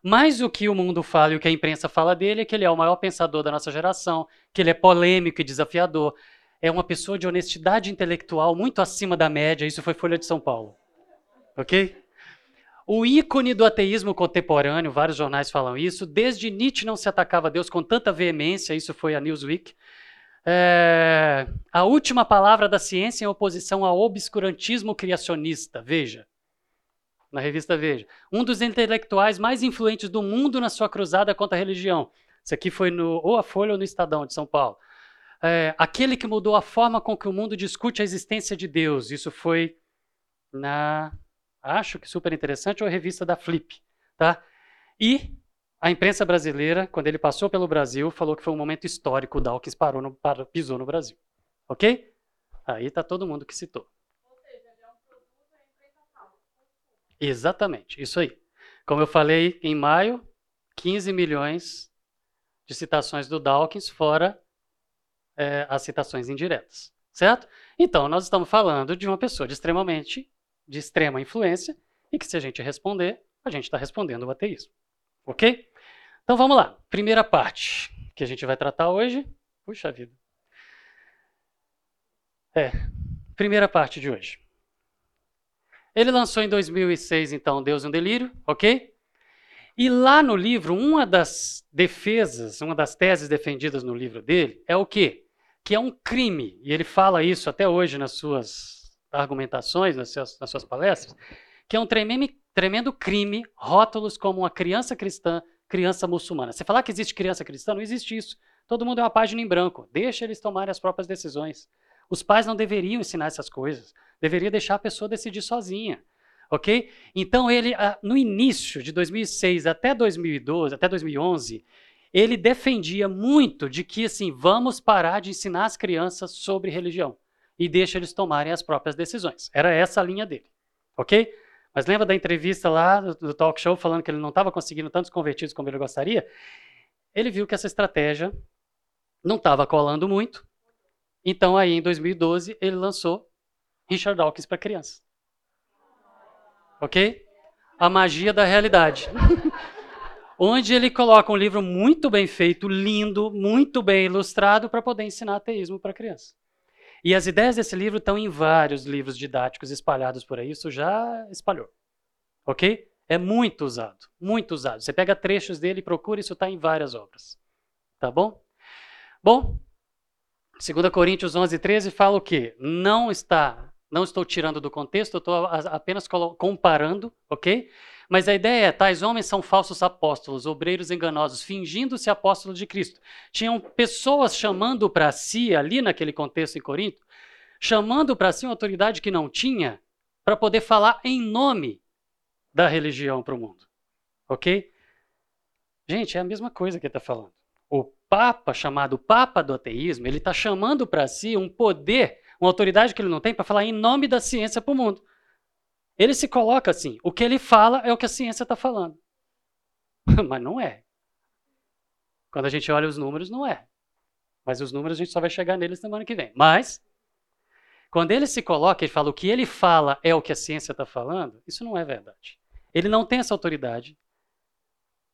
Mas o que o mundo fala e o que a imprensa fala dele é que ele é o maior pensador da nossa geração, que ele é polêmico e desafiador, é uma pessoa de honestidade intelectual muito acima da média. Isso foi Folha de São Paulo. Ok? O ícone do ateísmo contemporâneo, vários jornais falam isso, desde Nietzsche não se atacava a Deus com tanta veemência, isso foi a Newsweek. É, a última palavra da ciência em oposição ao obscurantismo criacionista, veja, na revista Veja. Um dos intelectuais mais influentes do mundo na sua cruzada contra a religião. Isso aqui foi no, ou a Folha ou no Estadão de São Paulo. É, aquele que mudou a forma com que o mundo discute a existência de Deus. Isso foi na, acho que super interessante, ou a revista da Flip. Tá? E a imprensa brasileira, quando ele passou pelo Brasil, falou que foi um momento histórico, o Dawkins parou no, parou, pisou no Brasil. Ok? Aí está todo mundo que citou. Exatamente, isso aí. Como eu falei, em maio, 15 milhões de citações do Dawkins, fora é, as citações indiretas. Certo? Então, nós estamos falando de uma pessoa de extremamente, de extrema influência, e que se a gente responder, a gente está respondendo o ateísmo. Ok? Então vamos lá. Primeira parte que a gente vai tratar hoje. Puxa vida. É, primeira parte de hoje. Ele lançou em 2006, então, Deus e um Delírio, ok? E lá no livro, uma das defesas, uma das teses defendidas no livro dele é o quê? Que é um crime, e ele fala isso até hoje nas suas argumentações, nas suas, nas suas palestras, que é um tremendo, tremendo crime rótulos como uma criança cristã criança muçulmana. Você falar que existe criança cristã, não existe isso. Todo mundo é uma página em branco. Deixa eles tomarem as próprias decisões. Os pais não deveriam ensinar essas coisas. Deveria deixar a pessoa decidir sozinha. Ok? Então ele, no início de 2006 até 2012, até 2011, ele defendia muito de que assim, vamos parar de ensinar as crianças sobre religião e deixa eles tomarem as próprias decisões. Era essa a linha dele. Ok? Mas lembra da entrevista lá do, talk show falando que ele não estava conseguindo tantos convertidos como ele gostaria? Ele viu que essa estratégia não estava colando muito. Então, aí em 2012, ele lançou Richard Dawkins para crianças. Ok? A magia da realidade. Onde ele coloca um livro muito bem feito, lindo, muito bem ilustrado para poder ensinar ateísmo para criança. E as ideias desse livro estão em vários livros didáticos espalhados por aí, isso já espalhou. Ok? É muito usado, muito usado. Você pega trechos dele e procura, isso está em várias obras. Tá bom? Bom, 2 Coríntios 11, 13 fala o quê? Não está, não estou tirando do contexto, estou apenas comparando, ok? Mas a ideia é: tais homens são falsos apóstolos, obreiros enganosos, fingindo-se apóstolos de Cristo. Tinham pessoas chamando para si, ali naquele contexto em Corinto, chamando para si uma autoridade que não tinha, para poder falar em nome da religião para o mundo. Ok? Gente, é a mesma coisa que ele está falando. O Papa, chamado Papa do ateísmo, ele está chamando para si um poder, uma autoridade que ele não tem, para falar em nome da ciência para o mundo. Ele se coloca assim: o que ele fala é o que a ciência está falando. Mas não é. Quando a gente olha os números, não é. Mas os números a gente só vai chegar neles semana que vem. Mas, quando ele se coloca e fala o que ele fala é o que a ciência está falando, isso não é verdade. Ele não tem essa autoridade.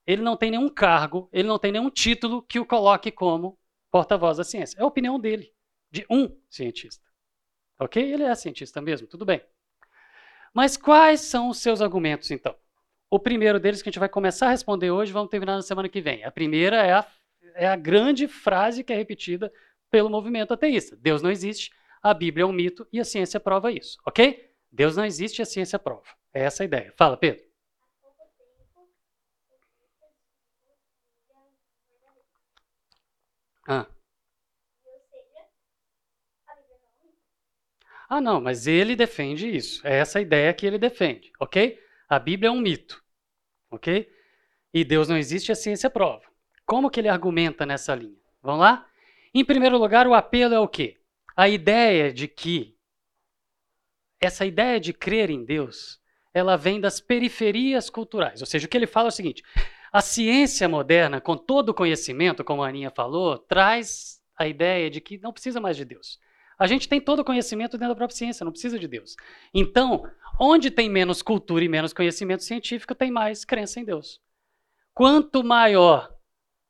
Ele não tem nenhum cargo, ele não tem nenhum título que o coloque como porta-voz da ciência. É a opinião dele, de um cientista. Ok? Ele é cientista mesmo, tudo bem. Mas quais são os seus argumentos, então? O primeiro deles que a gente vai começar a responder hoje, vamos terminar na semana que vem. A primeira é a, é a grande frase que é repetida pelo movimento ateísta: Deus não existe, a Bíblia é um mito e a ciência prova isso, ok? Deus não existe e a ciência prova. É essa a ideia. Fala, Pedro. Ah. Ah, não, mas ele defende isso. É essa ideia que ele defende, ok? A Bíblia é um mito, ok? E Deus não existe, a ciência prova. Como que ele argumenta nessa linha? Vamos lá? Em primeiro lugar, o apelo é o quê? A ideia de que essa ideia de crer em Deus, ela vem das periferias culturais. Ou seja, o que ele fala é o seguinte: a ciência moderna, com todo o conhecimento, como a Aninha falou, traz a ideia de que não precisa mais de Deus. A gente tem todo o conhecimento dentro da própria ciência, não precisa de Deus. Então, onde tem menos cultura e menos conhecimento científico, tem mais crença em Deus. Quanto maior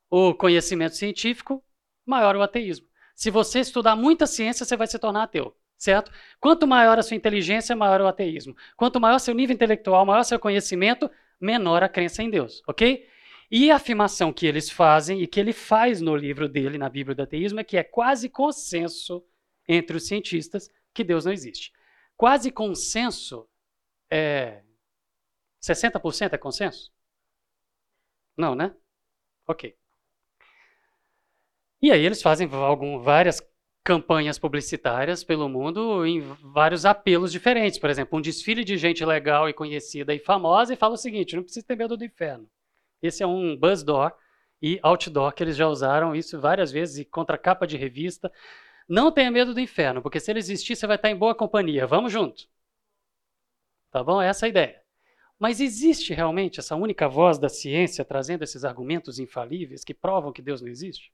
o conhecimento científico, maior o ateísmo. Se você estudar muita ciência, você vai se tornar ateu, certo? Quanto maior a sua inteligência, maior o ateísmo. Quanto maior seu nível intelectual, maior seu conhecimento, menor a crença em Deus, ok? E a afirmação que eles fazem e que ele faz no livro dele, na Bíblia do Ateísmo, é que é quase consenso entre os cientistas que Deus não existe. Quase consenso é 60% é consenso? Não, né? Ok. E aí eles fazem algum, várias campanhas publicitárias pelo mundo em vários apelos diferentes. Por exemplo, um desfile de gente legal e conhecida e famosa e fala o seguinte: não precisa ter medo do inferno. Esse é um buzz door e outdoor que eles já usaram isso várias vezes e contra capa de revista. Não tenha medo do inferno, porque se ele existir, você vai estar em boa companhia. Vamos junto. Tá bom? Essa é a ideia. Mas existe realmente essa única voz da ciência trazendo esses argumentos infalíveis que provam que Deus não existe?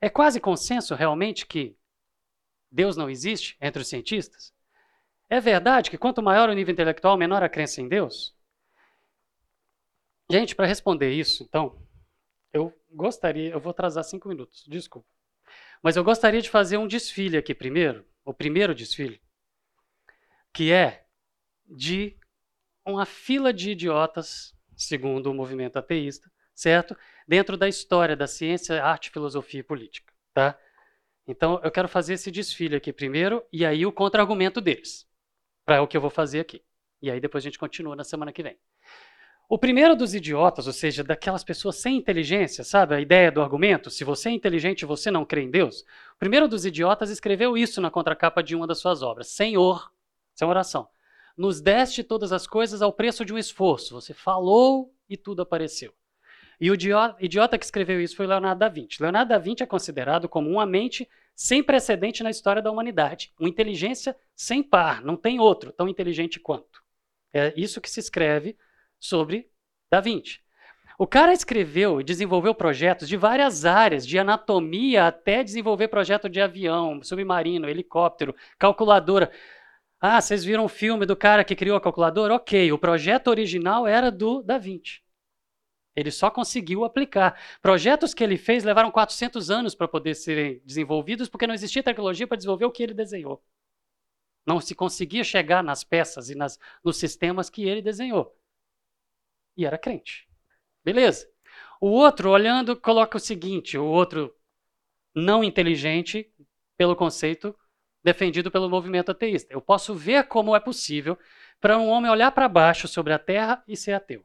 É quase consenso realmente que Deus não existe entre os cientistas? É verdade que quanto maior o nível intelectual, menor a crença em Deus? Gente, para responder isso, então, eu gostaria, eu vou atrasar cinco minutos, desculpa. Mas eu gostaria de fazer um desfile aqui primeiro, o primeiro desfile, que é de uma fila de idiotas, segundo o movimento ateísta, certo? Dentro da história da ciência, arte, filosofia e política, tá? Então, eu quero fazer esse desfile aqui primeiro e aí o contra-argumento deles, para o que eu vou fazer aqui. E aí depois a gente continua na semana que vem. O primeiro dos idiotas, ou seja, daquelas pessoas sem inteligência, sabe? A ideia do argumento, se você é inteligente, você não crê em Deus. O primeiro dos idiotas escreveu isso na contracapa de uma das suas obras. Senhor, isso é uma oração. Nos deste todas as coisas ao preço de um esforço. Você falou e tudo apareceu. E o idiota que escreveu isso foi Leonardo da Vinci. Leonardo da Vinci é considerado como uma mente sem precedente na história da humanidade. Uma inteligência sem par, não tem outro tão inteligente quanto. É isso que se escreve sobre Da Vinci. O cara escreveu e desenvolveu projetos de várias áreas, de anatomia até desenvolver projeto de avião, submarino, helicóptero, calculadora. Ah, vocês viram o filme do cara que criou a calculadora? Ok, o projeto original era do Da Vinci. Ele só conseguiu aplicar. Projetos que ele fez levaram 400 anos para poder serem desenvolvidos, porque não existia tecnologia para desenvolver o que ele desenhou. Não se conseguia chegar nas peças e nas, nos sistemas que ele desenhou e era crente. Beleza. O outro, olhando, coloca o seguinte: o outro não inteligente, pelo conceito defendido pelo movimento ateísta. Eu posso ver como é possível para um homem olhar para baixo sobre a terra e ser ateu.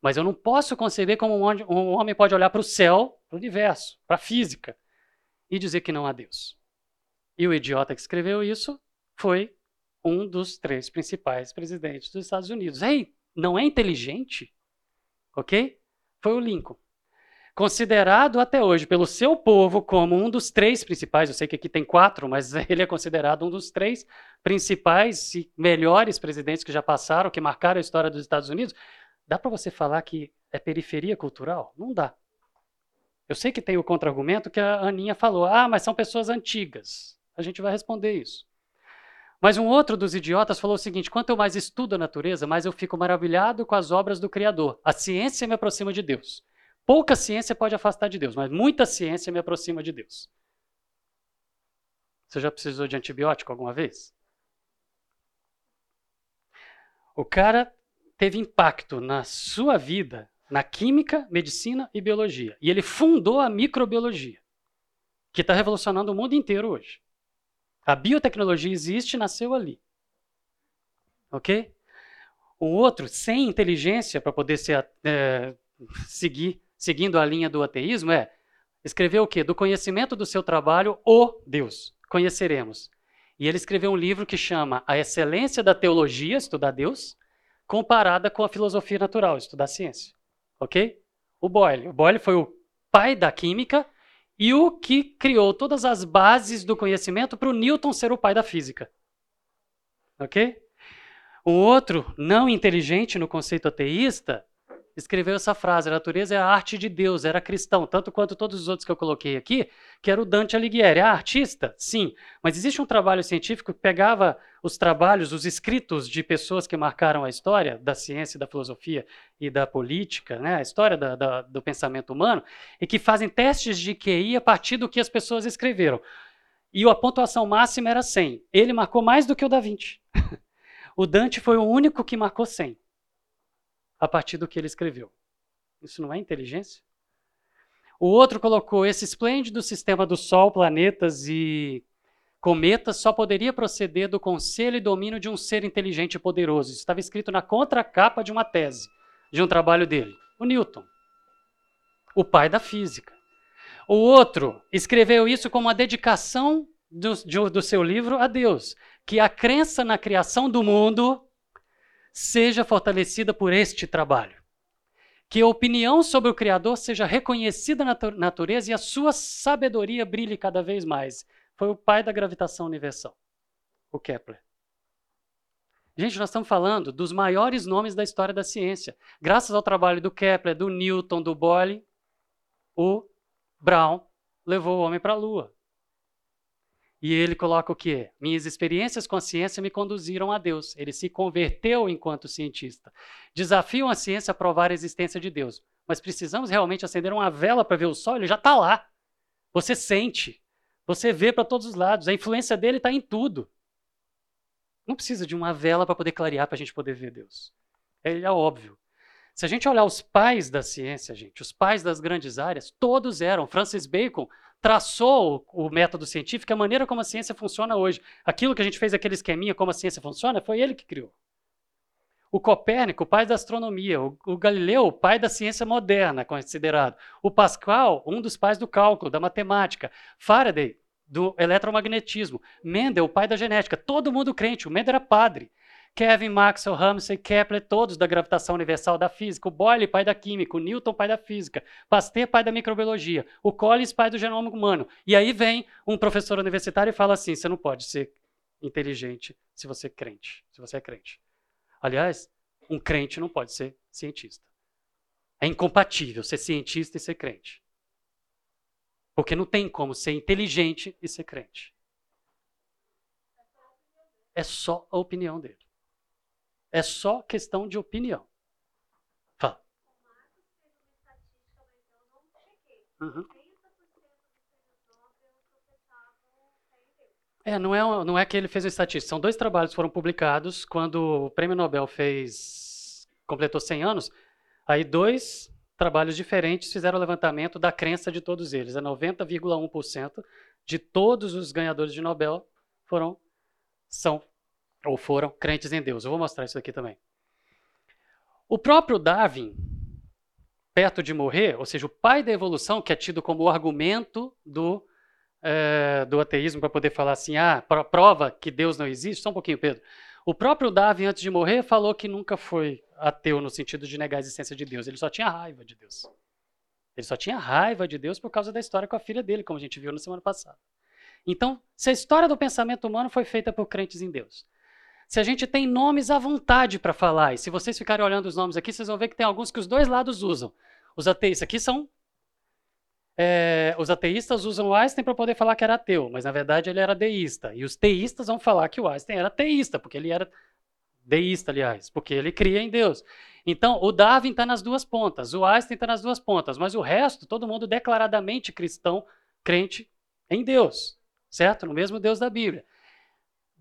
Mas eu não posso conceber como um homem pode olhar para o céu, para o universo, para a física, e dizer que não há Deus. E o idiota que escreveu isso foi um dos três principais presidentes dos Estados Unidos. Ei, não é inteligente? Ok? Foi o Lincoln. Considerado até hoje pelo seu povo como um dos três principais, eu sei que aqui tem quatro, mas ele é considerado um dos três principais e melhores presidentes que já passaram, que marcaram a história dos Estados Unidos. Dá para você falar que é periferia cultural? Não dá. Eu sei que tem o contra-argumento que a Aninha falou. Ah, mas são pessoas antigas. A gente vai responder isso. Mas um outro dos idiotas falou o seguinte: quanto eu mais estudo a natureza, mais eu fico maravilhado com as obras do Criador. A ciência me aproxima de Deus. Pouca ciência pode afastar de Deus, mas muita ciência me aproxima de Deus. Você já precisou de antibiótico alguma vez? O cara teve impacto na sua vida na química, medicina e biologia. E ele fundou a microbiologia, que está revolucionando o mundo inteiro hoje. A biotecnologia existe nasceu ali. Ok? Um outro, sem inteligência para poder ser, é, seguir, seguindo a linha do ateísmo, é escrever o quê? Do conhecimento do seu trabalho, o Deus. Conheceremos. E ele escreveu um livro que chama A Excelência da Teologia, estudar Deus, comparada com a filosofia natural, estudar ciência. Ok? O Boyle. O Boyle foi o pai da química e o que criou todas as bases do conhecimento para o Newton ser o pai da física. Ok? Um outro, não inteligente no conceito ateísta, escreveu essa frase: a natureza é a arte de Deus, era cristão, tanto quanto todos os outros que eu coloquei aqui, que era o Dante Alighieri. É artista? Sim, mas existe um trabalho científico que pegava os trabalhos, os escritos de pessoas que marcaram a história da ciência, da filosofia e da política, né, a história da, da, do pensamento humano, e que fazem testes de QI a partir do que as pessoas escreveram. E a pontuação máxima era 100. Ele marcou mais do que o Da Vinci. o Dante foi o único que marcou 100 a partir do que ele escreveu. Isso não é inteligência? O outro colocou esse esplêndido sistema do Sol, planetas e cometas só poderia proceder do conselho e domínio de um ser inteligente e poderoso. Isso estava escrito na contracapa de uma tese, de um trabalho dele, o Newton, o pai da física. O outro escreveu isso como uma dedicação do, do seu livro a Deus, que a crença na criação do mundo seja fortalecida por este trabalho. Que a opinião sobre o Criador seja reconhecida na natureza e a sua sabedoria brilhe cada vez mais. Foi o pai da gravitação universal, o Kepler. Gente, nós estamos falando dos maiores nomes da história da ciência. Graças ao trabalho do Kepler, do Newton, do Boyle, o Brown levou o homem para a Lua. E ele coloca o quê? Minhas experiências com a ciência me conduziram a Deus. Ele se converteu enquanto cientista. Desafiam a ciência a provar a existência de Deus. Mas precisamos realmente acender uma vela para ver o sol? Ele já está lá. Você sente. Você vê para todos os lados. A influência dele está em tudo. Não precisa de uma vela para poder clarear para a gente poder ver Deus. Ele é óbvio. Se a gente olhar os pais da ciência, gente, os pais das grandes áreas, todos eram. Francis Bacon traçou o método científico, a maneira como a ciência funciona hoje. Aquilo que a gente fez, aquele esqueminha, como a ciência funciona, foi ele que criou. O Copérnico, o pai da astronomia. O, Galileu, o pai da ciência moderna, considerado. O Pascal, um dos pais do cálculo, da matemática. Faraday, do eletromagnetismo. Mendel, o pai da genética. Todo mundo crente. O Mendel era padre. Kevin, Maxwell, Ramsey, Kepler, todos da gravitação universal da física, o Boyle, pai da química, o Newton, pai da física, Pasteur, pai da microbiologia, o Collins, pai do genoma humano. E aí vem um professor universitário e fala assim: você não pode ser inteligente se você é crente, se você é crente. Aliás, um crente não pode ser cientista. É incompatível ser cientista e ser crente. Porque não tem como ser inteligente e ser crente. É só a opinião dele. É só questão de opinião. Fala. Uhum. É, não é, não é que ele fez uma estatística. São dois trabalhos que foram publicados quando o Prêmio Nobel fez completou 100 anos. Aí dois trabalhos diferentes fizeram o levantamento da crença de todos eles. É 90,1% de todos os ganhadores de Nobel foram são ou foram crentes em Deus. Eu vou mostrar isso aqui também. O próprio Darwin, perto de morrer, ou seja, o pai da evolução, que é tido como argumento do, é, do ateísmo para poder falar assim, ah, prova que Deus não existe. Só um pouquinho, Pedro. O próprio Darwin, antes de morrer, falou que nunca foi ateu no sentido de negar a existência de Deus. Ele só tinha raiva de Deus. Ele só tinha raiva de Deus por causa da história com a filha dele, como a gente viu na semana passada. Então, se a história do pensamento humano foi feita por crentes em Deus, se a gente tem nomes à vontade para falar, e se vocês ficarem olhando os nomes aqui, vocês vão ver que tem alguns que os dois lados usam. Os ateístas aqui são. É, os ateístas usam o Einstein para poder falar que era ateu, mas na verdade ele era deísta. E os teístas vão falar que o Einstein era teísta, porque ele era deísta, aliás, porque ele cria em Deus. Então, o Darwin está nas duas pontas, o Einstein está nas duas pontas, mas o resto, todo mundo declaradamente cristão, crente em Deus certo? No mesmo Deus da Bíblia.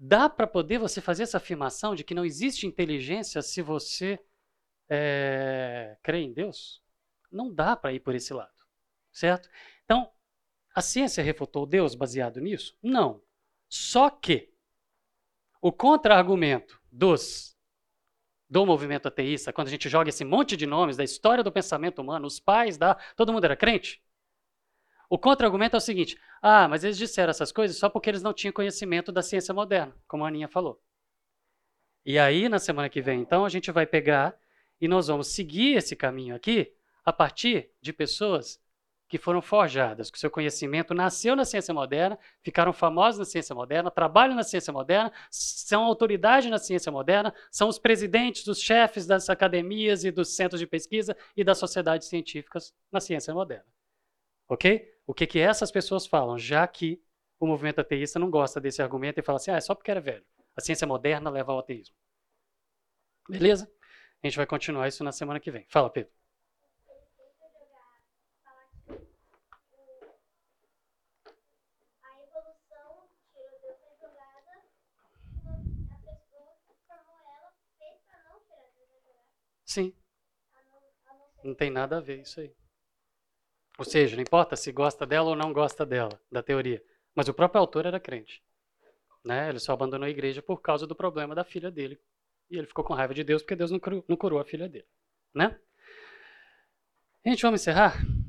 Dá para poder você fazer essa afirmação de que não existe inteligência se você é, crê em Deus? Não dá para ir por esse lado, certo? Então, a ciência refutou Deus baseado nisso? Não. Só que o contra-argumento dos do movimento ateísta, quando a gente joga esse monte de nomes da história do pensamento humano, os pais da. Todo mundo era crente? O contra-argumento é o seguinte: ah, mas eles disseram essas coisas só porque eles não tinham conhecimento da ciência moderna, como a Aninha falou. E aí, na semana que vem, então, a gente vai pegar e nós vamos seguir esse caminho aqui a partir de pessoas que foram forjadas, que seu conhecimento nasceu na ciência moderna, ficaram famosos na ciência moderna, trabalham na ciência moderna, são autoridade na ciência moderna, são os presidentes, os chefes das academias e dos centros de pesquisa e das sociedades científicas na ciência moderna. Ok? O que, que essas pessoas falam, já que o movimento ateísta não gosta desse argumento e fala assim, ah, é só porque era velho. A ciência moderna leva ao ateísmo. Beleza? A gente vai continuar isso na semana que vem. Fala, Pedro. Sim. Não tem nada a ver isso aí. Ou seja, não importa se gosta dela ou não gosta dela, da teoria. Mas o próprio autor era crente. Né? Ele só abandonou a igreja por causa do problema da filha dele. E ele ficou com raiva de Deus porque Deus não curou, não curou a filha dele. Né? Gente, vamos encerrar?